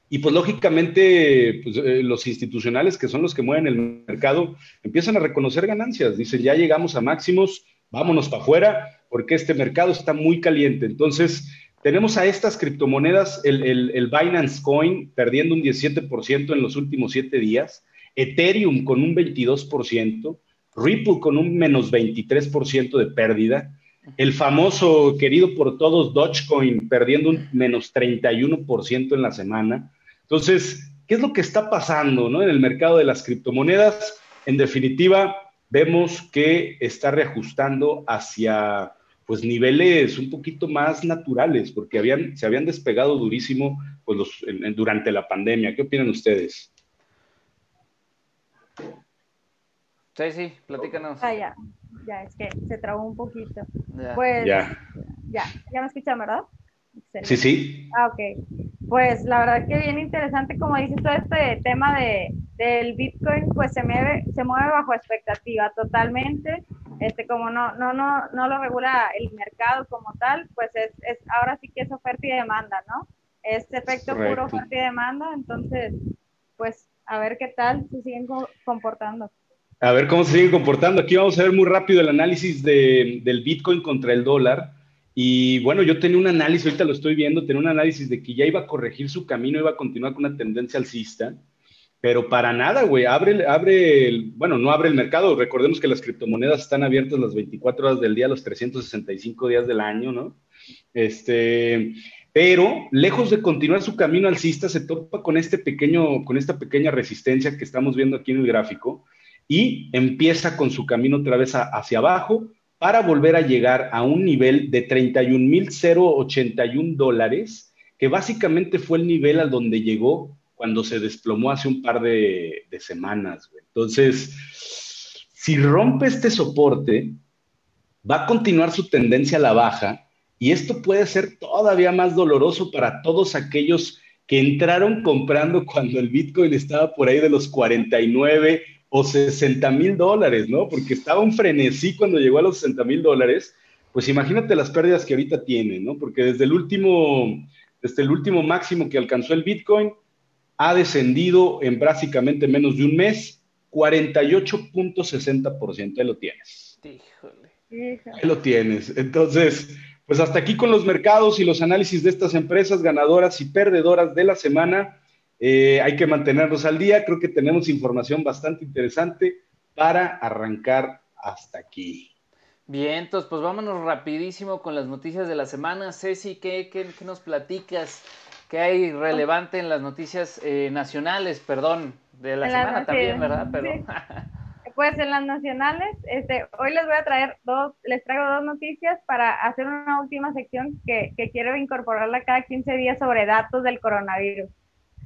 y pues lógicamente pues, eh, los institucionales, que son los que mueven el mercado, empiezan a reconocer ganancias. Dicen, ya llegamos a máximos, vámonos para afuera, porque este mercado está muy caliente. Entonces, tenemos a estas criptomonedas, el, el, Binance Coin perdiendo un 17% en los últimos siete días, Ethereum con un 22%, Ripple con un menos 23% de pérdida, el famoso, querido por todos, Dogecoin perdiendo un menos 31% en la semana. Entonces, ¿qué es lo que está pasando ¿no? en el mercado de las criptomonedas? En definitiva, vemos que está reajustando hacia pues niveles un poquito más naturales, porque habían, se habían despegado durísimo pues, durante la pandemia. ¿Qué opinan ustedes? Sí, sí, platícanos. Ah, ya, ya, es que se trabó un poquito. Pues, ya. ya, ya me escuchan, ¿verdad? Sí, sí. Ah, ok. Pues la verdad que bien interesante, como dices, todo este tema de, del Bitcoin, pues se mueve, se mueve bajo expectativa totalmente. Este, como no, no, no, no lo regula el mercado como tal, pues es, es ahora sí que es oferta y demanda, ¿no? Es efecto puro oferta y demanda, entonces, pues a ver qué tal se siguen comportando. A ver cómo se siguen comportando. Aquí vamos a ver muy rápido el análisis de, del Bitcoin contra el dólar. Y bueno, yo tenía un análisis, ahorita lo estoy viendo, tenía un análisis de que ya iba a corregir su camino, iba a continuar con una tendencia alcista, pero para nada, güey, abre, abre bueno, no abre el mercado, recordemos que las criptomonedas están abiertas las 24 horas del día, los 365 días del año, ¿no? Este, pero lejos de continuar su camino alcista, se topa con este pequeño, con esta pequeña resistencia que estamos viendo aquí en el gráfico, y empieza con su camino otra vez hacia abajo para volver a llegar a un nivel de 31.081 dólares, que básicamente fue el nivel al donde llegó cuando se desplomó hace un par de, semanas. Entonces, si rompe este soporte, va a continuar su tendencia a la baja y esto puede ser todavía más doloroso para todos aquellos que entraron comprando cuando el Bitcoin estaba por ahí de los 49 o 60 mil dólares, ¿no? Porque estaba un frenesí cuando llegó a los 60 mil dólares. Pues imagínate las pérdidas que ahorita tiene, ¿no? Porque desde el último, desde el último máximo que alcanzó el Bitcoin, ha descendido en básicamente menos de un mes 48.60%. Ahí lo tienes. Híjole. Ahí lo tienes. Entonces, pues hasta aquí con los mercados y los análisis de estas empresas ganadoras y perdedoras de la semana. Eh, hay que mantenernos al día. Creo que tenemos información bastante interesante para arrancar hasta aquí. Bien, entonces pues vámonos rapidísimo con las noticias de la semana. Ceci, ¿qué, qué, nos platicas? ¿Qué hay relevante en las noticias eh, nacionales? Perdón, de la semana también, ¿verdad? Pero... Pues en las nacionales, este, hoy les voy a traer dos, les traigo dos noticias para hacer una última sección que, que quiero incorporarla cada 15 días sobre datos del coronavirus.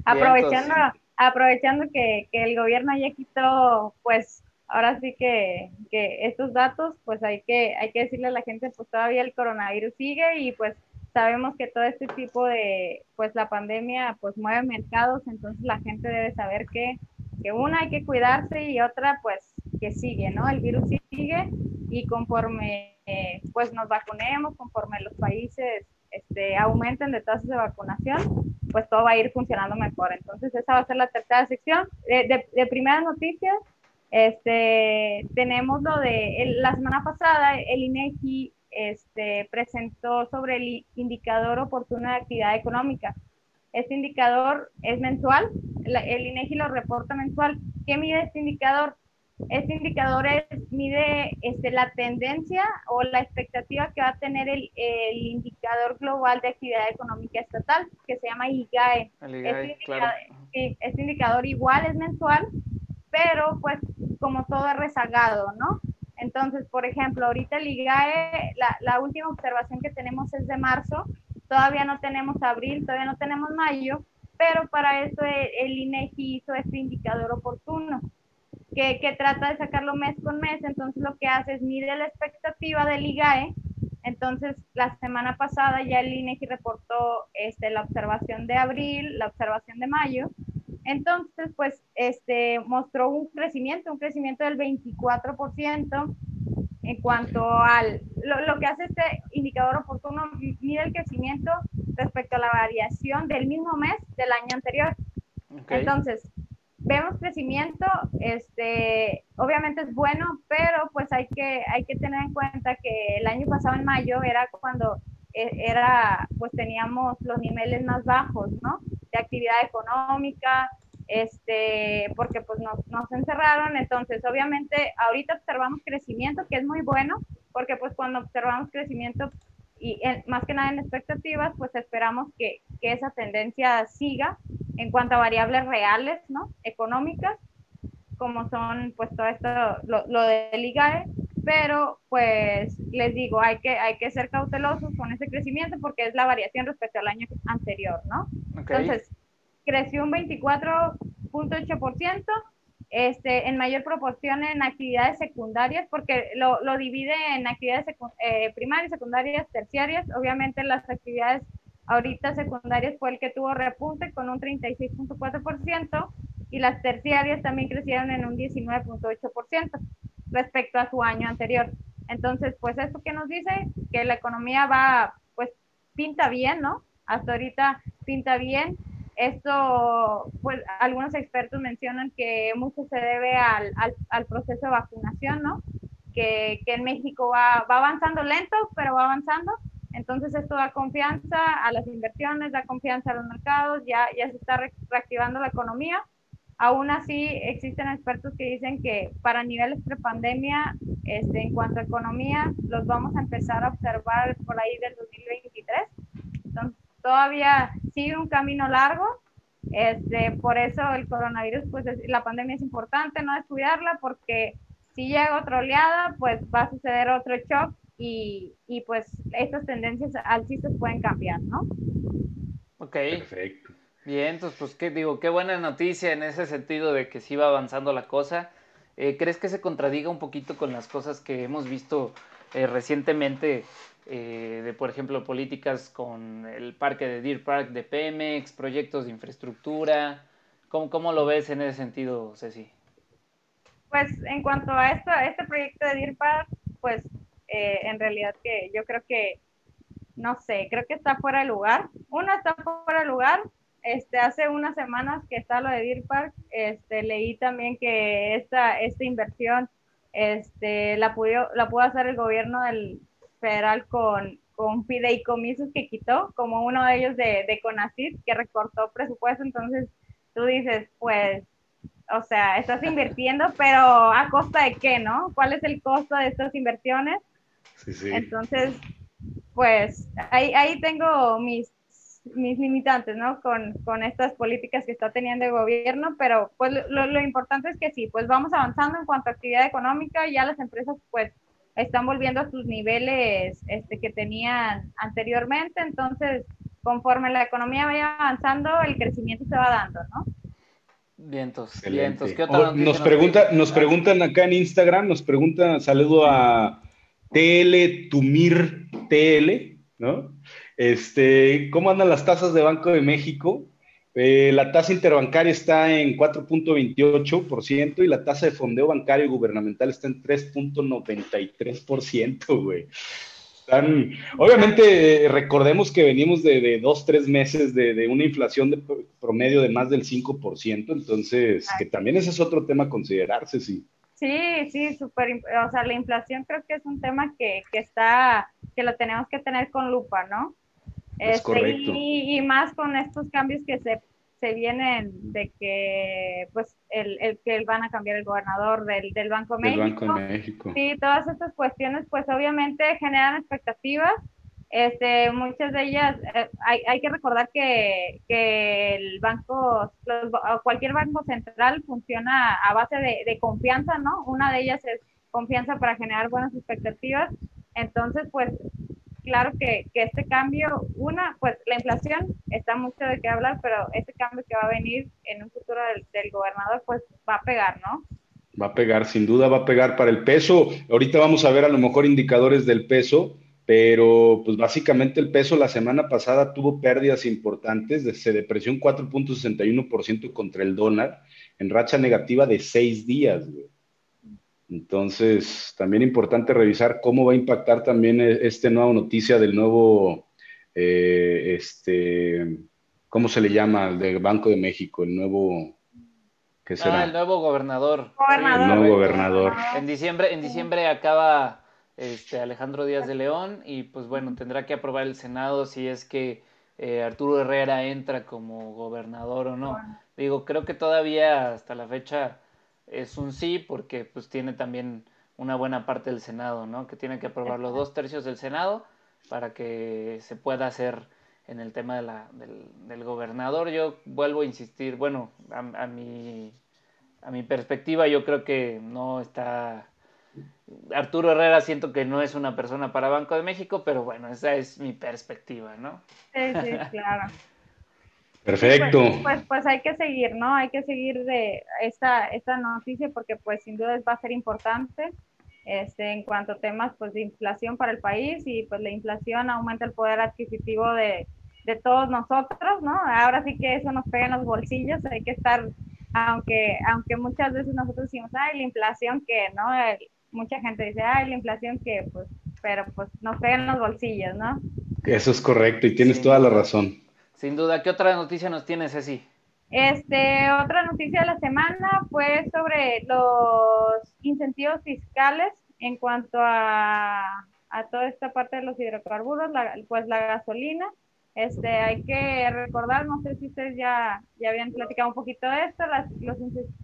Aprovechando, aprovechando que, el gobierno ya quitó, pues ahora sí que, estos datos, pues hay que, hay que decirle a la gente, pues todavía el coronavirus sigue y pues sabemos que todo este tipo de, pues la pandemia pues mueve mercados, entonces la gente debe saber que, que una hay que cuidarse y otra pues que sigue, ¿no? El virus sigue y conforme eh, pues nos vacunemos, conforme los países este, aumenten de tasas de vacunación, pues todo va a ir funcionando mejor. Entonces, esa va a ser la tercera sección. De, de, primeras noticias, este, tenemos lo de la semana pasada, el INEGI este, presentó sobre el indicador oportuno de actividad económica. Este indicador es mensual, el INEGI lo reporta mensual. ¿Qué mide este indicador? Este indicador mide este, la tendencia o la expectativa que va a tener el, indicador global de actividad económica estatal, que se llama IGAE. este, indicador, este indicador igual es mensual, pero pues como todo es rezagado, ¿no? Entonces, por ejemplo, ahorita el IGAE, la, la última observación que tenemos es de marzo, todavía no tenemos abril, todavía no tenemos mayo, pero para eso el, el INEGI hizo este indicador oportuno que, trata de sacarlo mes con mes, entonces lo que hace es mide la expectativa del IGAE, entonces la semana pasada ya el INEGI reportó este, la observación de abril, la observación de mayo, entonces pues este, mostró un crecimiento, un crecimiento del 24% en cuanto al, lo, que hace este indicador oportuno, mide el crecimiento respecto a la variación del mismo mes del año anterior. Entonces, vemos crecimiento, este, obviamente es bueno, pero pues hay que, hay que tener en cuenta que el año pasado en mayo era cuando e, era, pues teníamos los niveles más bajos, ¿no? De actividad económica, este, porque pues nos, nos encerraron, entonces obviamente ahorita observamos crecimiento, que es muy bueno, porque pues cuando observamos crecimiento y más que nada en expectativas, pues esperamos que, que, esa tendencia siga en cuanto a variables reales, ¿no? Económicas, como son pues todo esto, lo, lo del IGAE, pero pues les digo, hay que, hay que ser cautelosos con ese crecimiento porque es la variación respecto al año anterior, ¿no? Entonces, creció un 24.8%, este, en mayor proporción en actividades secundarias, porque lo, lo divide en actividades eh, primarias, secundarias, terciarias. Obviamente las actividades ahorita secundarias fue el que tuvo repunte con un 36.4% y las terciarias también crecieron en un 19.8% respecto a su año anterior. Entonces, pues esto que nos dice que la economía va, pues pinta bien, ¿no? Hasta ahorita pinta bien. Esto, pues algunos expertos mencionan que mucho se debe al, al, proceso de vacunación, ¿no? Que, que en México va, va, avanzando lento, pero va avanzando. Entonces esto da confianza a las inversiones, da confianza a los mercados, ya, ya se está reactivando la economía Aún así, existen expertos que dicen que para niveles prepandemia, este, en cuanto a economía, los vamos a empezar a observar por ahí del 2023. Entonces, todavía sigue un camino largo. Este, por eso el coronavirus, pues la pandemia es importante no descuidarla porque si llega otra oleada, pues va a suceder otro shock y, y pues estas tendencias alcistas pueden cambiar, ¿no? Ok. Perfecto. Bien, entonces, pues, ¿qué digo? Qué buena noticia en ese sentido de que sí va avanzando la cosa. Eh, ¿Crees que se contradiga un poquito con las cosas que hemos visto eh, recientemente eh, de, por ejemplo, políticas con el parque de Deer Park de Pemex, proyectos de infraestructura? ¿Cómo, cómo lo ves en ese sentido, Ceci? Pues en cuanto a esto, este proyecto de Deer Park, pues en realidad que yo creo que, no sé, creo que está fuera de lugar. Uno está fuera de lugar este, hace unas semanas que está lo de Deer Park, este, leí también que esta, esta inversión este, la, pudo, la pudo hacer el gobierno del federal con, con fideicomisos que quitó, como uno de ellos de, de CONACYT, que recortó presupuesto. Entonces, tú dices, pues, o sea, estás invirtiendo, pero ¿a costa de qué, no? ¿Cuál es el costo de estas inversiones? Sí, sí. Entonces, pues ahí, ahí tengo mis, mis limitantes, ¿no? Con, con, estas políticas que está teniendo el gobierno, pero pues lo, lo, importante es que sí, pues vamos avanzando en cuanto a actividad económica, ya las empresas pues están volviendo a sus niveles este, que tenían anteriormente, entonces conforme la economía vaya avanzando, el crecimiento se va dando, ¿no? Vientos, vientos. ¿Qué otra nos, pregunta, nos preguntan acá en Instagram, nos preguntan, saludo a TL Tumir TL, ¿no? Este, ¿Cómo andan las tasas de Banco de México? Eh, la tasa interbancaria está en 4.28% y la tasa de fondeo bancario y gubernamental está en 3.93%, güey. obviamente, recordemos que venimos de, dos, tres meses de, una inflación de promedio de más del 5%, entonces, que también ese es otro tema a considerarse, sí. Sí, sí, súper, o sea, la inflación creo que es un tema que, que está, que lo tenemos que tener con lupa, ¿no? Este, y, más con estos cambios que se, se vienen de que, pues, el, el, que van a cambiar el gobernador del, del Banco, México. Banco de México. Sí, todas estas cuestiones, pues, obviamente generan expectativas. Este, muchas de ellas, eh, hay, hay, que recordar que, que el banco, cualquier banco central funciona a base de, de confianza, ¿no? Una de ellas es confianza para generar buenas expectativas. Entonces, pues claro que, que, este cambio, una, pues la inflación está mucho de qué hablar, pero este cambio que va a venir en un futuro del, gobernador, pues va a pegar, ¿no? Va a pegar, sin duda va a pegar para el peso. Ahorita vamos a ver a lo mejor indicadores del peso, pero pues básicamente el peso la semana pasada tuvo pérdidas importantes, se depreció un 4.61% contra el dólar en racha negativa de seis días, güey. Entonces, también importante revisar cómo va a impactar también e, esta nueva noticia del nuevo, eh, este, ¿cómo se le llama? Del Banco de México, el nuevo, ¿qué será? Ah, el nuevo gobernador. El nuevo gobernador. En diciembre, en diciembre acaba este, Alejandro Díaz de León y pues bueno, tendrá que aprobar el Senado si es que eh, Arturo Herrera entra como gobernador o no. Digo, creo que todavía hasta la fecha es un sí porque pues tiene también una buena parte del Senado, ¿no? Que tiene que aprobar los dos tercios del Senado para que se pueda hacer en el tema de la, del, gobernador. Yo vuelvo a insistir, bueno, a, a, mi, a mi perspectiva yo creo que no está... Arturo Herrera siento que no es una persona para Banco de México, pero bueno, esa es mi perspectiva, ¿no? Sí, sí, claro. Perfecto. Pues, pues, pues, hay que seguir, ¿no? Hay que seguir de esta, esta noticia porque pues sin duda va a ser importante este, en cuanto a temas pues de inflación para el país y pues la inflación aumenta el poder adquisitivo de, de todos nosotros, ¿no? Ahora sí que eso nos pega en los bolsillos, hay que estar, aunque, aunque muchas veces nosotros decimos, ay, la inflación que, ¿no? mucha gente dice, ay, la inflación que, pues, pero pues nos pega en los bolsillos, ¿no? Eso es correcto y tienes toda la razón. Sin duda, ¿qué otra noticia nos tienes, Ceci? Este, otra noticia de la semana fue sobre los incentivos fiscales en cuanto a, a toda esta parte de los hidrocarburos, pues la gasolina. Este, hay que recordar, no sé si ustedes ya, ya habían platicado un poquito de esto, las, los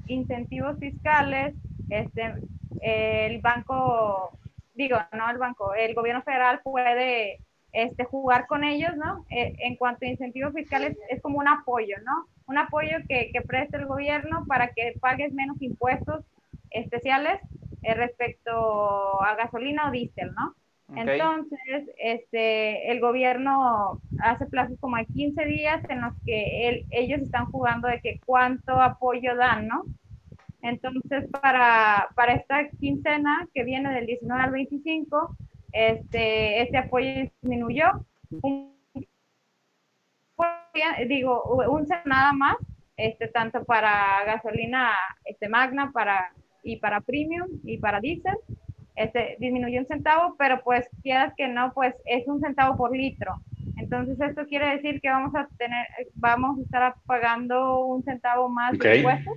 incentivos fiscales, este, el banco, digo, no el banco, el gobierno federal puede este, jugar con ellos, ¿no? Eh, en cuanto a incentivos fiscales, es como un apoyo, ¿no? Un apoyo que, que presta el gobierno para que pagues menos impuestos especiales eh, respecto a gasolina o diésel, ¿no? Entonces, este, el gobierno hace plazos como de 15 días en los que él, ellos están jugando de que cuánto apoyo dan, ¿no? Entonces, para, para esta quincena que viene del 19 al 25, este, este apoyo disminuyó. Un, digo, un nada más, este, tanto para gasolina este, magna para, y para premium y para diésel, este, disminuyó un centavo, pero pues quieras que no, pues es un centavo por litro. Entonces esto quiere decir que vamos a tener, vamos a estar pagando un centavo más de impuestos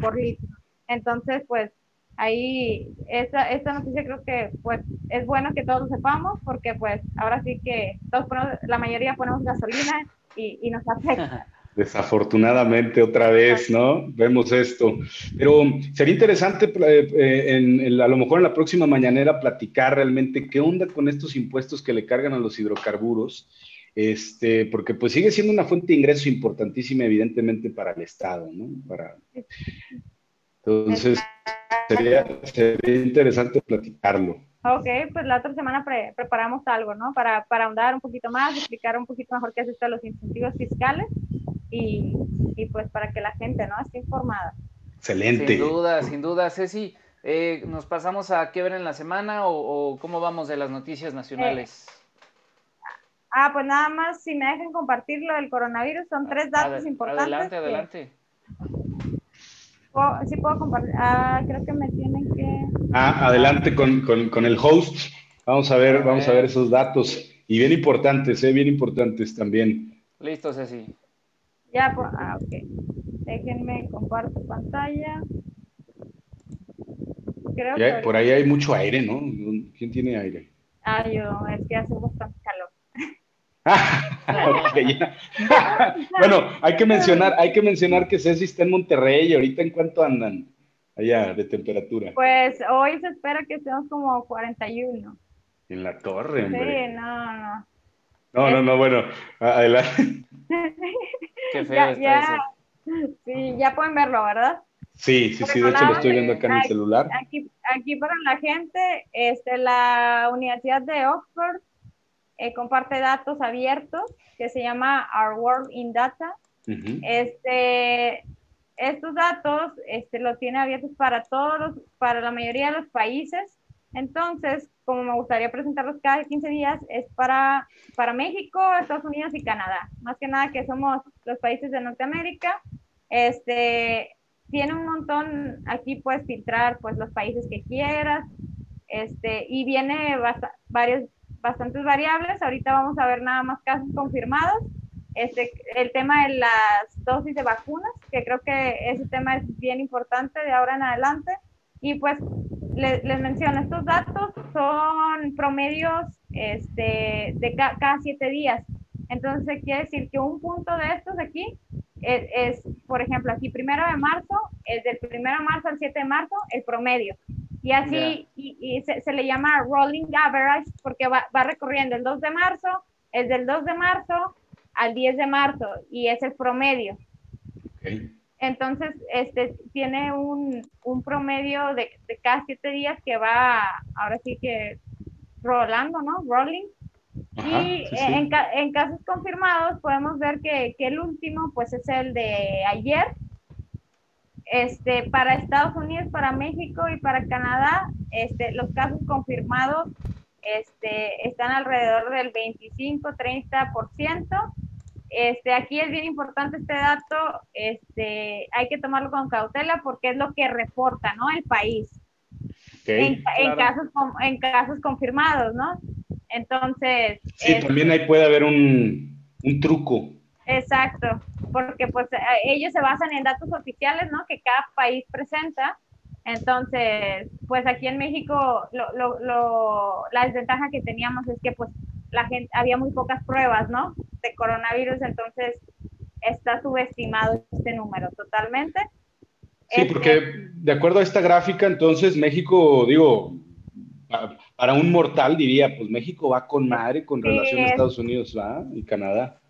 por litro. Entonces, pues ahí esta, esta noticia creo que pues es bueno que todos lo sepamos porque pues ahora sí que todos la mayoría ponemos gasolina y, y nos afecta. Desafortunadamente otra vez, ¿no? Vemos esto. Pero sería interesante eh, eh, en, a lo mejor en la próxima mañanera platicar realmente qué onda con estos impuestos que le cargan a los hidrocarburos, este, porque pues sigue siendo una fuente de ingreso importantísima evidentemente para el Estado, ¿no? Para... Entonces, sería, interesante platicarlo. Ok, pues la otra semana preparamos algo, ¿no? Para, para ahondar un poquito más, explicar un poquito mejor qué es esto de los incentivos fiscales y, y pues para que la gente, ¿no? Esté informada. Excelente. Sin duda, sin duda. Ceci, eh, ¿nos pasamos a qué ver en la semana o, cómo vamos de las noticias nacionales? Eh, ah, pues nada más, si me dejan compartir lo del coronavirus, son tres datos importantes. Adelante, adelante. Sí puedo compartir. Ah, creo que me tienen que. Ah, adelante con, con, el host. Vamos a ver, vamos a ver esos datos. Y bien importantes, ¿eh? Bien importantes también. Listo, Ceci. Ya, pues, ah, ok. Déjenme comparto pantalla. Creo que por ahí hay mucho aire, ¿no? ¿Quién tiene aire? Ah, yo, es que hace bastante calor. bueno, hay que mencionar, hay que mencionar que Ceci está en Monterrey y ahorita en cuánto andan allá de temperatura. Pues hoy se espera que estemos como 41. En la torre, hombre. Sí, no, no. No, no, no, bueno, adelante. Qué feo está eso. Sí, ya pueden verlo, ¿verdad? Sí, sí, sí, de hecho lo estoy viendo acá en el celular. Aquí, aquí para la gente, este, la Universidad de Oxford eh, comparte datos abiertos que se llama Our World in Data. este, estos datos este, los tiene abiertos para todos los, para la mayoría de los países. Entonces, como me gustaría presentarlos cada 15 días, es para, para México, Estados Unidos y Canadá. Más que nada que somos los países de Norteamérica. Este, tiene un montón, aquí puedes filtrar pues los países que quieras, este, y viene varios bastantes variables. Ahorita vamos a ver nada más casos confirmados. Este, el tema de las dosis de vacunas, que creo que ese tema es bien importante de ahora en adelante. Y pues les, menciono, estos datos son promedios este, de cada siete días. Entonces, quiere decir que un punto de estos aquí es, por ejemplo, aquí primero de marzo, es del primero de marzo al 7 de marzo, el promedio. Y así, y, se, le llama rolling average porque va, va, recorriendo el 2 de marzo, es del 2 de marzo al 10 de marzo y es el promedio. Entonces, este tiene un, un promedio de, de, cada siete días que va, ahora sí que rolando, ¿no? Rolling y En, en, casos confirmados podemos ver que, que, el último pues es el de ayer. Este, para Estados Unidos, para México y para Canadá, este, los casos confirmados este, están alrededor del 25-30%. Este, aquí es bien importante este dato, este, hay que tomarlo con cautela porque es lo que reporta ¿no? el país. en, en, casos, en casos confirmados, ¿no? Entonces... Sí, también ahí puede haber un, un truco. Exacto, porque pues eh, ellos se basan en datos oficiales, ¿no? Que cada país presenta. Entonces, pues aquí en México lo, lo, lo, la desventaja que teníamos es que pues la gente, había muy pocas pruebas, ¿no? De coronavirus, entonces está subestimado este número totalmente. Sí, porque de acuerdo a esta gráfica, entonces México, digo, para un mortal diría, pues México va con madre con relación a Estados Unidos ¿va? y Canadá.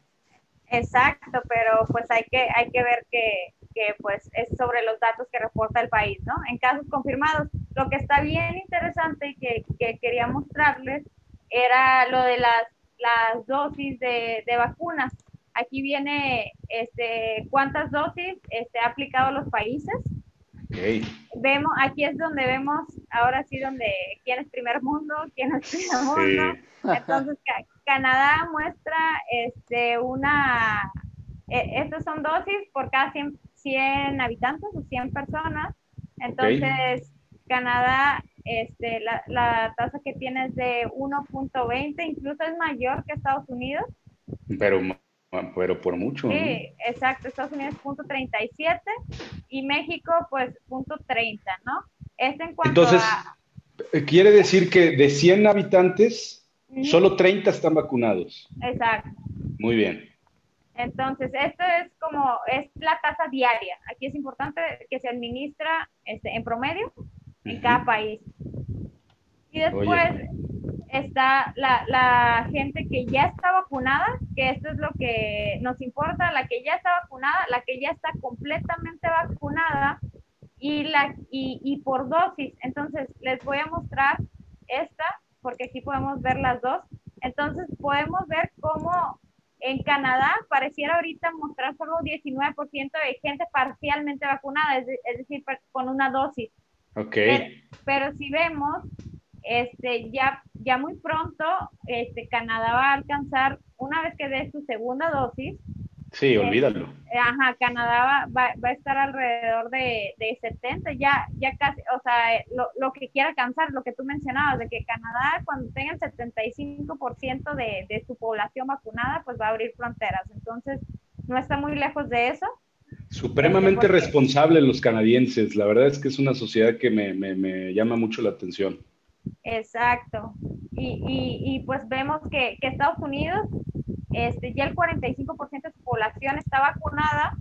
Exacto, pero pues hay que, hay que ver que, que, pues es sobre los datos que reporta el país, ¿no? En casos confirmados, lo que está bien interesante y que, que quería mostrarles era lo de las, las dosis de, de vacunas. Aquí viene este, cuántas dosis este, ha aplicado los países Vemos, aquí es donde vemos, ahora sí, donde quién es primer mundo, quién es primer mundo. Entonces, Canadá muestra este, una, e, estas son dosis por cada 100, habitantes o 100 personas. Entonces, Canadá, este, la, la tasa que tiene es de 1.20, incluso es mayor que Estados Unidos. Pero pero por mucho. Sí, exacto. Estados Unidos punto 37 y México pues punto 30, ¿no? Este en cuanto Entonces, eh, quiere decir que de 100 habitantes, solo 30 están vacunados. Exacto. Muy bien. Entonces, esto es como, es la tasa diaria. Aquí es importante que se administra este, en promedio en cada país. Y después, está la, la, gente que ya está vacunada, que esto es lo que nos importa, la que ya está vacunada, la que ya está completamente vacunada y, la, y, y por dosis. Entonces, les voy a mostrar esta, porque aquí podemos ver las dos. Entonces, podemos ver cómo en Canadá pareciera ahorita mostrar solo 19% de gente parcialmente vacunada, es, decir, con una dosis. Ok. pero si vemos, este, ya, ya muy pronto este, Canadá va a alcanzar, una vez que dé su segunda dosis. Sí, olvídalo. Eh, ajá, Canadá va, va, a estar alrededor de, de, 70, ya, ya casi, o sea, lo, lo, que quiera alcanzar, lo que tú mencionabas, de que Canadá cuando tenga el 75% de, de su población vacunada, pues va a abrir fronteras. Entonces, no está muy lejos de eso. Supremamente este, responsables los canadienses. La verdad es que es una sociedad que me, me, me llama mucho la atención. Exacto. Y, y, y pues vemos que, que, Estados Unidos, este, ya el 45% de su población está vacunada,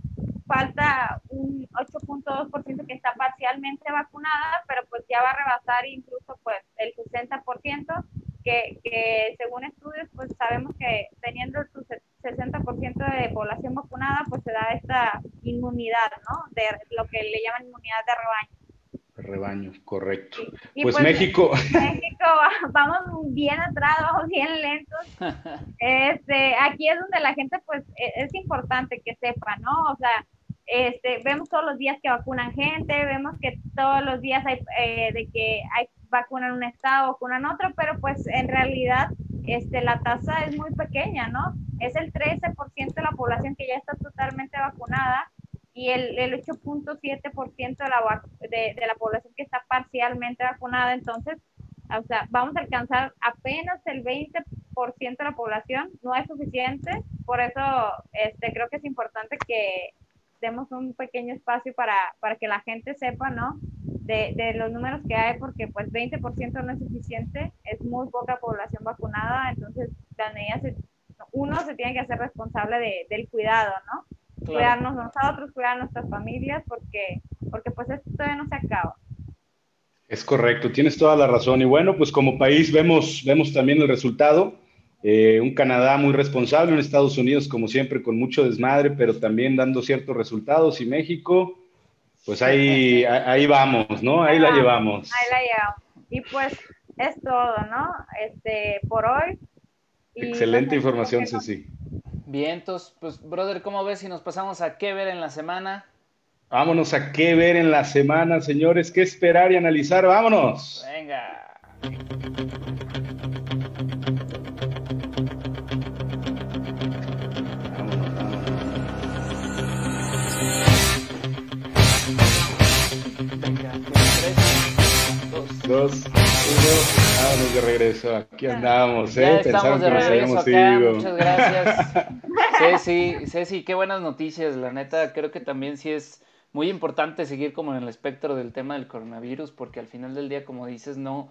falta un 8.2% que está parcialmente vacunada, pero pues ya va a rebasar incluso pues el 60%, que, que según estudios pues sabemos que teniendo su 60% de población vacunada pues se da esta inmunidad, ¿no? De lo que le llaman inmunidad de rebaño. Rebaño, correcto. Pues, pues, México. México, vamos bien atrás, vamos bien lentos. Este, aquí es donde la gente, pues, e, es importante que sepa, ¿no? O sea, este, vemos todos los días que vacunan gente, vemos que todos los días hay eh, de que hay vacunan un estado, vacunan otro, pero pues en realidad este, la tasa es muy pequeña, ¿no? Es el 13% de la población que ya está totalmente vacunada y el, el 8.7% de la, de, de la población que está parcialmente vacunada. Entonces, o sea, vamos a alcanzar apenas el 20% de la población, no es suficiente, por eso este, creo que es importante que demos un pequeño espacio para, para que la gente sepa, ¿no? de, de, los números que hay, porque pues 20% no es suficiente, es muy poca población vacunada, entonces las medidas, uno se tiene que hacer responsable de, del cuidado, ¿no? Cuidarnos nosotros, cuidar a nuestras familias, porque, porque pues esto todavía no se acaba. Es correcto, tienes toda la razón. Y bueno, pues como país vemos, vemos también el resultado. Eh, un Canadá muy responsable, un Estados Unidos como siempre con mucho desmadre, pero también dando ciertos resultados. Y México, pues ahí, ahí vamos, ¿no? Ahí la llevamos. Ahí la llevamos. Y pues es todo, ¿no? Este, por hoy. Excelente información, Ceci. Bien, entonces, pues, brother, ¿cómo ves si nos pasamos a qué ver en la semana? Vámonos a qué ver en la semana, señores, qué esperar y analizar. Vámonos. Venga. dos, uno, vámonos de regreso. Aquí andamos, ¿eh? Ya estamos de regreso acá, muchas gracias. Ceci, Ceci, qué buenas noticias, la neta, creo que también sí es muy importante seguir como en el espectro del tema del coronavirus, porque al final del día, como dices, no,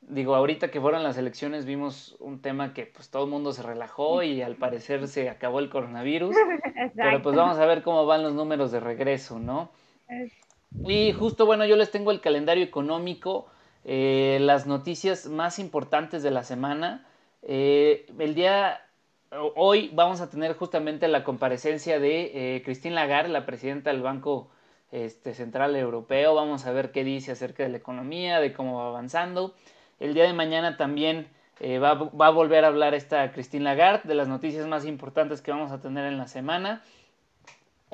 digo, ahorita que fueron las elecciones vimos un tema que pues todo el mundo se relajó y al parecer se acabó el coronavirus, pero pues vamos a ver cómo van los números de regreso, ¿no? Y justo, bueno, yo les tengo el calendario económico, eh, las noticias más importantes de la semana. Eh, el día, hoy vamos a tener justamente la comparecencia de eh, Christine Lagarde, la presidenta del Banco este, Central Europeo. Vamos a ver qué dice acerca de la economía, de cómo va avanzando. El día de mañana también va, va, a volver a hablar esta Christine Lagarde de las noticias más importantes que vamos a tener en la semana.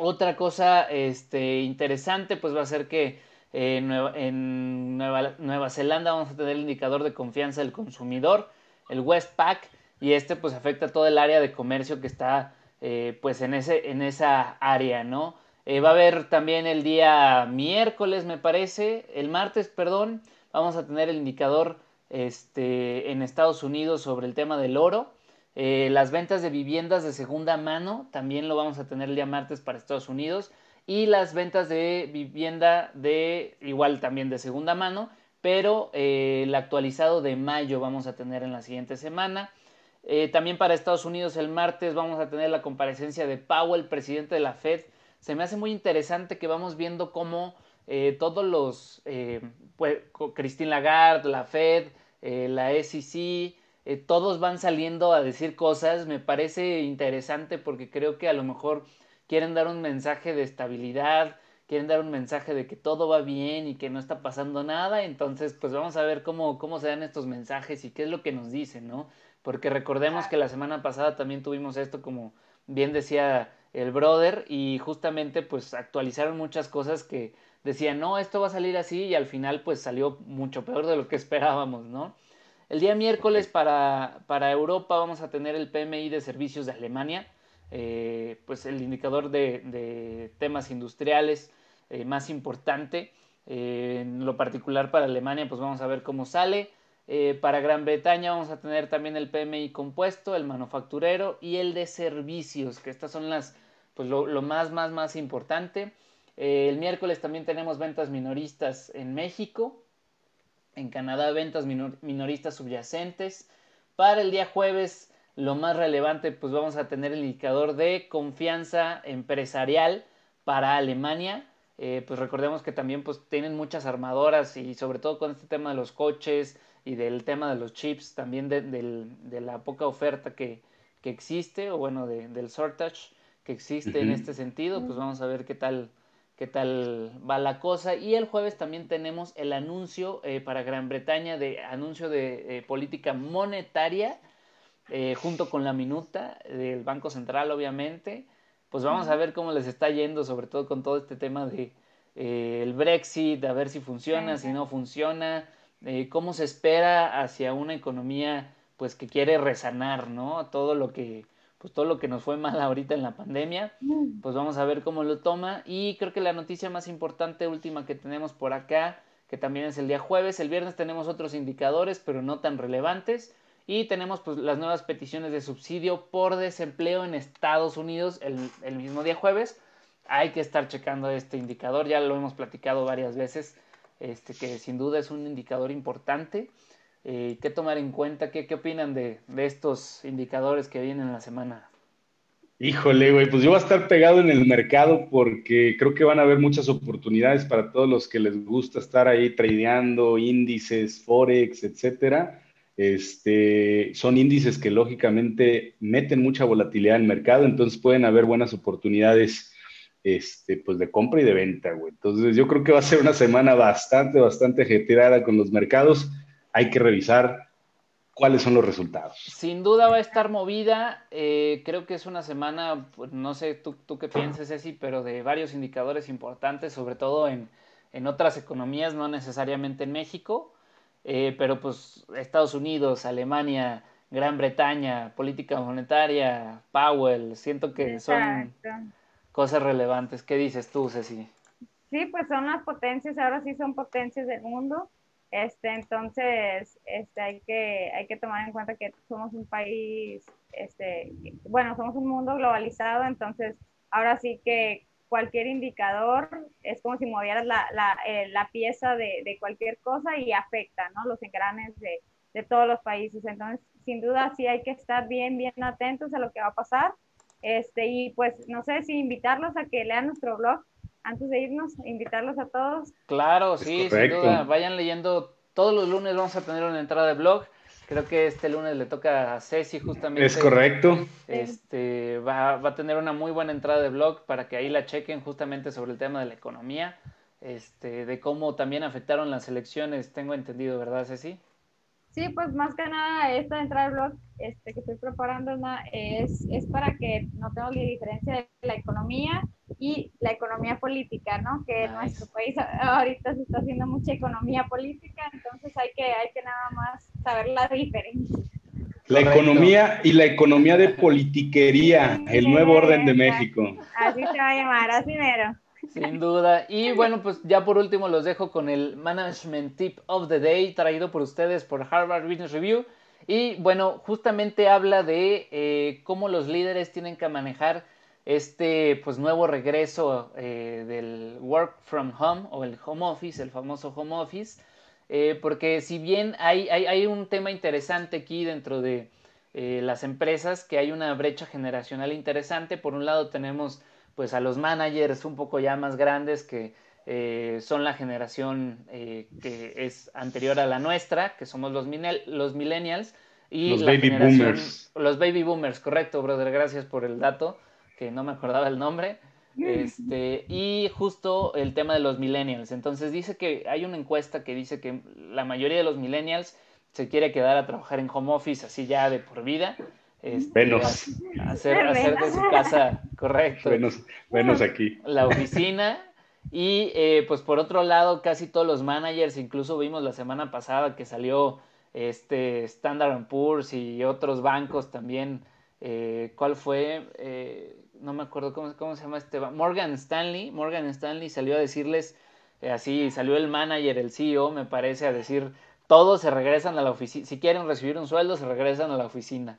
Otra cosa este, interesante pues va a ser que en Nueva, Zelanda vamos a tener el indicador de confianza del consumidor, el Westpac, y este pues afecta todo el área de comercio que está eh, pues en, ese, en esa área, ¿no? Eh, va a haber también el día miércoles, me parece, el martes, perdón, vamos a tener el indicador este, en Estados Unidos sobre el tema del oro. Eh, las ventas de viviendas de segunda mano también lo vamos a tener el día martes para Estados Unidos. Y las ventas de vivienda de igual también de segunda mano, pero eh, el actualizado de mayo vamos a tener en la siguiente semana. Eh, también para Estados Unidos el martes vamos a tener la comparecencia de Powell, presidente de la Fed. Se me hace muy interesante que vamos viendo cómo todos los, pues, Christine Lagarde, la Fed, la SEC, eh, todos van saliendo a decir cosas, me parece interesante porque creo que a lo mejor quieren dar un mensaje de estabilidad, quieren dar un mensaje de que todo va bien y que no está pasando nada, entonces pues vamos a ver cómo, cómo se dan estos mensajes y qué es lo que nos dicen, ¿no? Porque recordemos que la semana pasada también tuvimos esto como bien decía el brother y justamente pues actualizaron muchas cosas que decían, no, esto va a salir así y al final pues salió mucho peor de lo que esperábamos, ¿no? El día miércoles para, Europa vamos a tener el PMI de servicios de Alemania, eh, pues el indicador de, temas industriales eh, más importante. Eh, en lo particular para Alemania, pues vamos a ver cómo sale. para Gran Bretaña vamos a tener también el PMI compuesto, el manufacturero y el de servicios, que estas son las, pues lo, lo más, más, más importante. el miércoles también tenemos ventas minoristas en México, en Canadá, ventas minoristas subyacentes. Para el día jueves, lo más relevante, pues vamos a tener el indicador de confianza empresarial para Alemania. Eh, pues recordemos que también pues tienen muchas armadoras y sobre todo con este tema de los coches y del tema de los chips, también de, la poca oferta que, existe, o bueno, del shortage que existe en este sentido, pues vamos a ver qué tal, qué tal va la cosa. Y el jueves también tenemos el anuncio eh, para Gran Bretaña de anuncio de eh, política monetaria eh, junto con la minuta del Banco Central, obviamente. Pues vamos a ver cómo les está yendo, sobre todo con todo este tema de el Brexit, a ver si funciona, si no funciona, cómo se espera hacia una economía pues que quiere resanar, ¿no? Todo lo que pues todo lo que nos fue mal ahorita en la pandemia, mm. pues vamos a ver cómo lo toma. Y creo que la noticia más importante, última que tenemos por acá, que también es el día jueves, el viernes tenemos otros indicadores, pero no tan relevantes. Y tenemos pues las nuevas peticiones de subsidio por desempleo en Estados Unidos el, mismo día jueves. Hay que estar checando este indicador, ya lo hemos platicado varias veces. este, que sin duda es un indicador importante. Eh, ¿Qué tomar en cuenta? ¿Qué, qué opinan de, de, estos indicadores que vienen en la semana? Híjole, güey, pues yo voy a estar pegado en el mercado porque creo que van a haber muchas oportunidades para todos los que les gusta estar ahí tradeando índices, forex, etcétera. Este, son índices que lógicamente meten mucha volatilidad el mercado, entonces pueden haber buenas oportunidades este, pues de compra y de venta, güey. Entonces yo creo que va a ser una semana bastante, bastante ajetreada con los mercados. Hay que revisar cuáles son los resultados. Sin duda va a estar movida. Eh, creo que es una semana, pues, no sé tú, tú qué pienses, Ceci, pero de varios indicadores importantes, sobre todo en, en otras economías, no necesariamente en México, eh, pero pues Estados Unidos, Alemania, Gran Bretaña, política monetaria, Powell, siento que son cosas relevantes. ¿Qué dices tú, Ceci? Sí, pues son las potencias, ahora sí son potencias del mundo. Este, entonces, este, hay que, hay que tomar en cuenta que somos un país, este, bueno, somos un mundo globalizado, entonces, ahora sí que cualquier indicador es como si movieras la, la, eh, la pieza de, de, cualquier cosa y afecta, ¿no? Los engranes de, de, todos los países. Entonces, sin duda, sí hay que estar bien, bien atentos a lo que va a pasar. Este, y pues, no sé si invitarlos a que lean nuestro blog, antes de irnos, invitarlos a todos. Claro, sí, sin duda, vayan leyendo. Todos los lunes vamos a tener una entrada de blog. Creo que este lunes le toca a Ceci justamente. Es correcto. Este, va, va, a tener una muy buena entrada de blog para que ahí la chequen justamente sobre el tema de la economía, este, de cómo también afectaron las elecciones, tengo entendido, ¿verdad, Ceci? Sí, pues más que nada esta entrada de blog este, que estoy preparando es, es para que notemos la diferencia de la economía y la economía política, ¿no? Que en nuestro país ahorita se está haciendo mucha economía política, entonces hay que, hay que nada más saber la diferencia. La economía y la economía de politiquería, el nuevo orden de México. Así se va a llamar, así mero. Sin duda. Y bueno, pues ya por último los dejo con el Management Tip of the Day traído por ustedes por Harvard Business Review. Y bueno, justamente habla de eh, cómo los líderes tienen que manejar este pues nuevo regreso eh, del work from home o el home office, el famoso home office. Eh, porque si bien hay, hay, hay, un tema interesante aquí dentro de las empresas, que hay una brecha generacional interesante. Por un lado tenemos pues a los managers un poco ya más grandes que eh, son la generación eh, que es anterior a la nuestra, que somos los, los millennials. Y los baby boomers. Los baby boomers, correcto, brother, gracias por el dato, que no me acordaba el nombre. Este, y justo el tema de los millennials. Entonces dice que hay una encuesta que dice que la mayoría de los millennials se quiere quedar a trabajar en home office así ya de por vida. Este, Hacer, hacer, de su casa, correcto. Menos, aquí. La oficina. Y eh, pues por otro lado, casi todos los managers, incluso vimos la semana pasada que salió este Standard Poor's y otros bancos también. Eh, ¿Cuál fue? Eh, no me acuerdo cómo, cómo se llama este. Morgan Stanley. Morgan Stanley salió a decirles, así salió el manager, el CEO, me parece, a decir, todos se regresan a la oficina. Si quieren recibir un sueldo, se regresan a la oficina.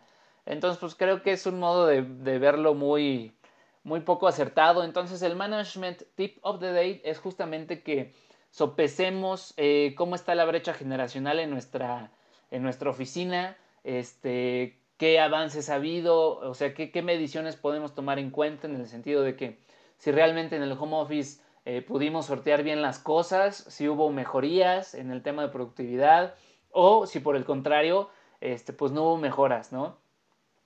Entonces, pues creo que es un modo de, verlo muy, muy poco acertado. Entonces, el management tip of the day es justamente que sopesemos eh, cómo está la brecha generacional en nuestra, en nuestra oficina, este, qué avances ha habido, o sea, qué, qué, mediciones podemos tomar en cuenta en el sentido de que si realmente en el home office eh, pudimos sortear bien las cosas, si hubo mejorías en el tema de productividad o si por el contrario, este, pues no hubo mejoras, ¿no?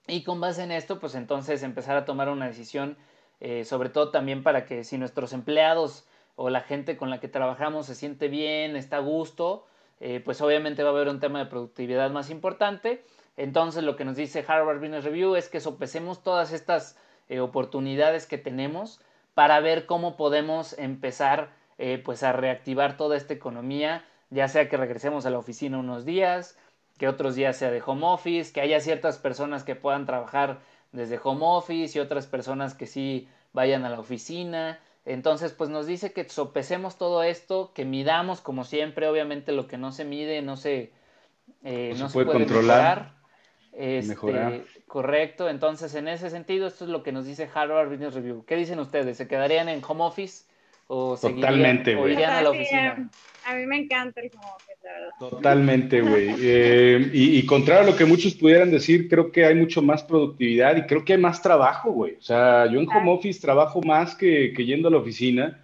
Y con base en esto, pues entonces empezar a tomar una decisión, eh, sobre todo también para que si nuestros empleados o la gente con la que trabajamos se siente bien, está a gusto, eh, pues obviamente va a haber un tema de productividad más importante. Entonces lo que nos dice Harvard Business Review es que sopesemos todas estas eh, oportunidades que tenemos para ver cómo podemos empezar pues a reactivar toda esta economía, ya sea que regresemos a la oficina unos días, que otros días sea de home office, que haya ciertas personas que puedan trabajar desde home office y otras personas que sí vayan a la oficina. Entonces, pues nos dice que sopesemos todo esto, que midamos como siempre, obviamente lo que no se mide no se, eh, no, se, puede, controlar. Mejorar. Este, correcto, entonces en ese sentido esto es lo que nos dice Harvard Business Review. ¿Qué dicen ustedes? ¿Se quedarían en home office o, Totalmente, o irían a la oficina? a mí me encanta el home office, la verdad. Totalmente, güey. Eh, y, contrario a lo que muchos pudieran decir, creo que hay mucho más productividad y creo que hay más trabajo, güey. O sea, yo en home office trabajo más que, que yendo a la oficina.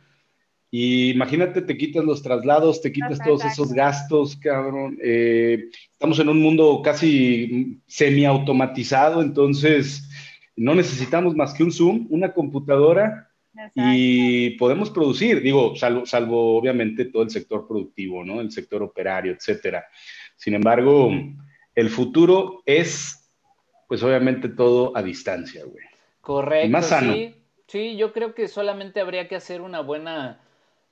Y imagínate, te quitas los traslados, te quitas todos esos gastos, cabrón. Eh, estamos en un mundo casi semiautomatizado, entonces no necesitamos más que un Zoom, una computadora y podemos producir, digo, salvo, salvo obviamente todo el sector productivo, ¿no? El sector operario, etcétera. Sin embargo, el futuro es, pues obviamente todo a distancia, güey. Correcto. más sano. Sí, sí, yo creo que solamente habría que hacer una buena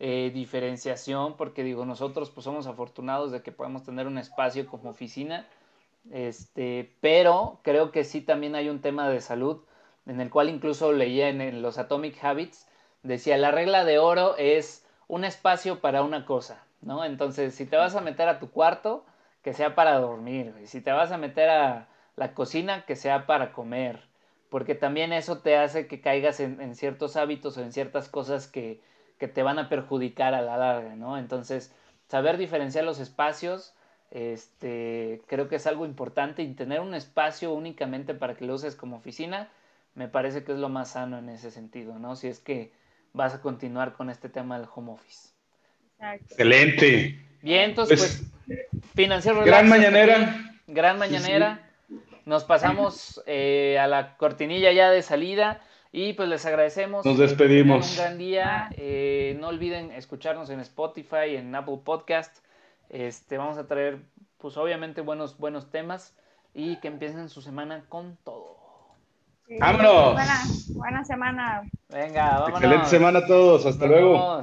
eh, diferenciación, porque digo, nosotros pues somos afortunados de que podemos tener un espacio como oficina, este, pero creo que sí también hay un tema de salud en el cual incluso leía en, los Atomic Habits, decía, la regla de oro es un espacio para una cosa, ¿no? Entonces, si te vas a meter a tu cuarto, que sea para dormir, y si te vas a meter a la cocina, que sea para comer, porque también eso te hace que caigas en, ciertos hábitos o en ciertas cosas que, que, te van a perjudicar a la larga, ¿no? Entonces, saber diferenciar los espacios, este, creo que es algo importante y tener un espacio únicamente para que lo uses como oficina, me parece que es lo más sano en ese sentido, ¿no? Si es que vas a continuar con este tema del home office. Excelente. Bien, entonces, pues, financiero. Gran mañanera. Gran mañanera. Nos pasamos eh, a la cortinilla ya de salida y pues les agradecemos. Nos despedimos. Un gran día. Eh, no olviden escucharnos en Spotify, en Apple Podcast. Este, vamos a traer, pues obviamente, buenos, buenos temas y que empiecen su semana con todo. ¡Vámonos! Buena, buena, semana. Venga, vámonos. Excelente semana a todos. Hasta luego.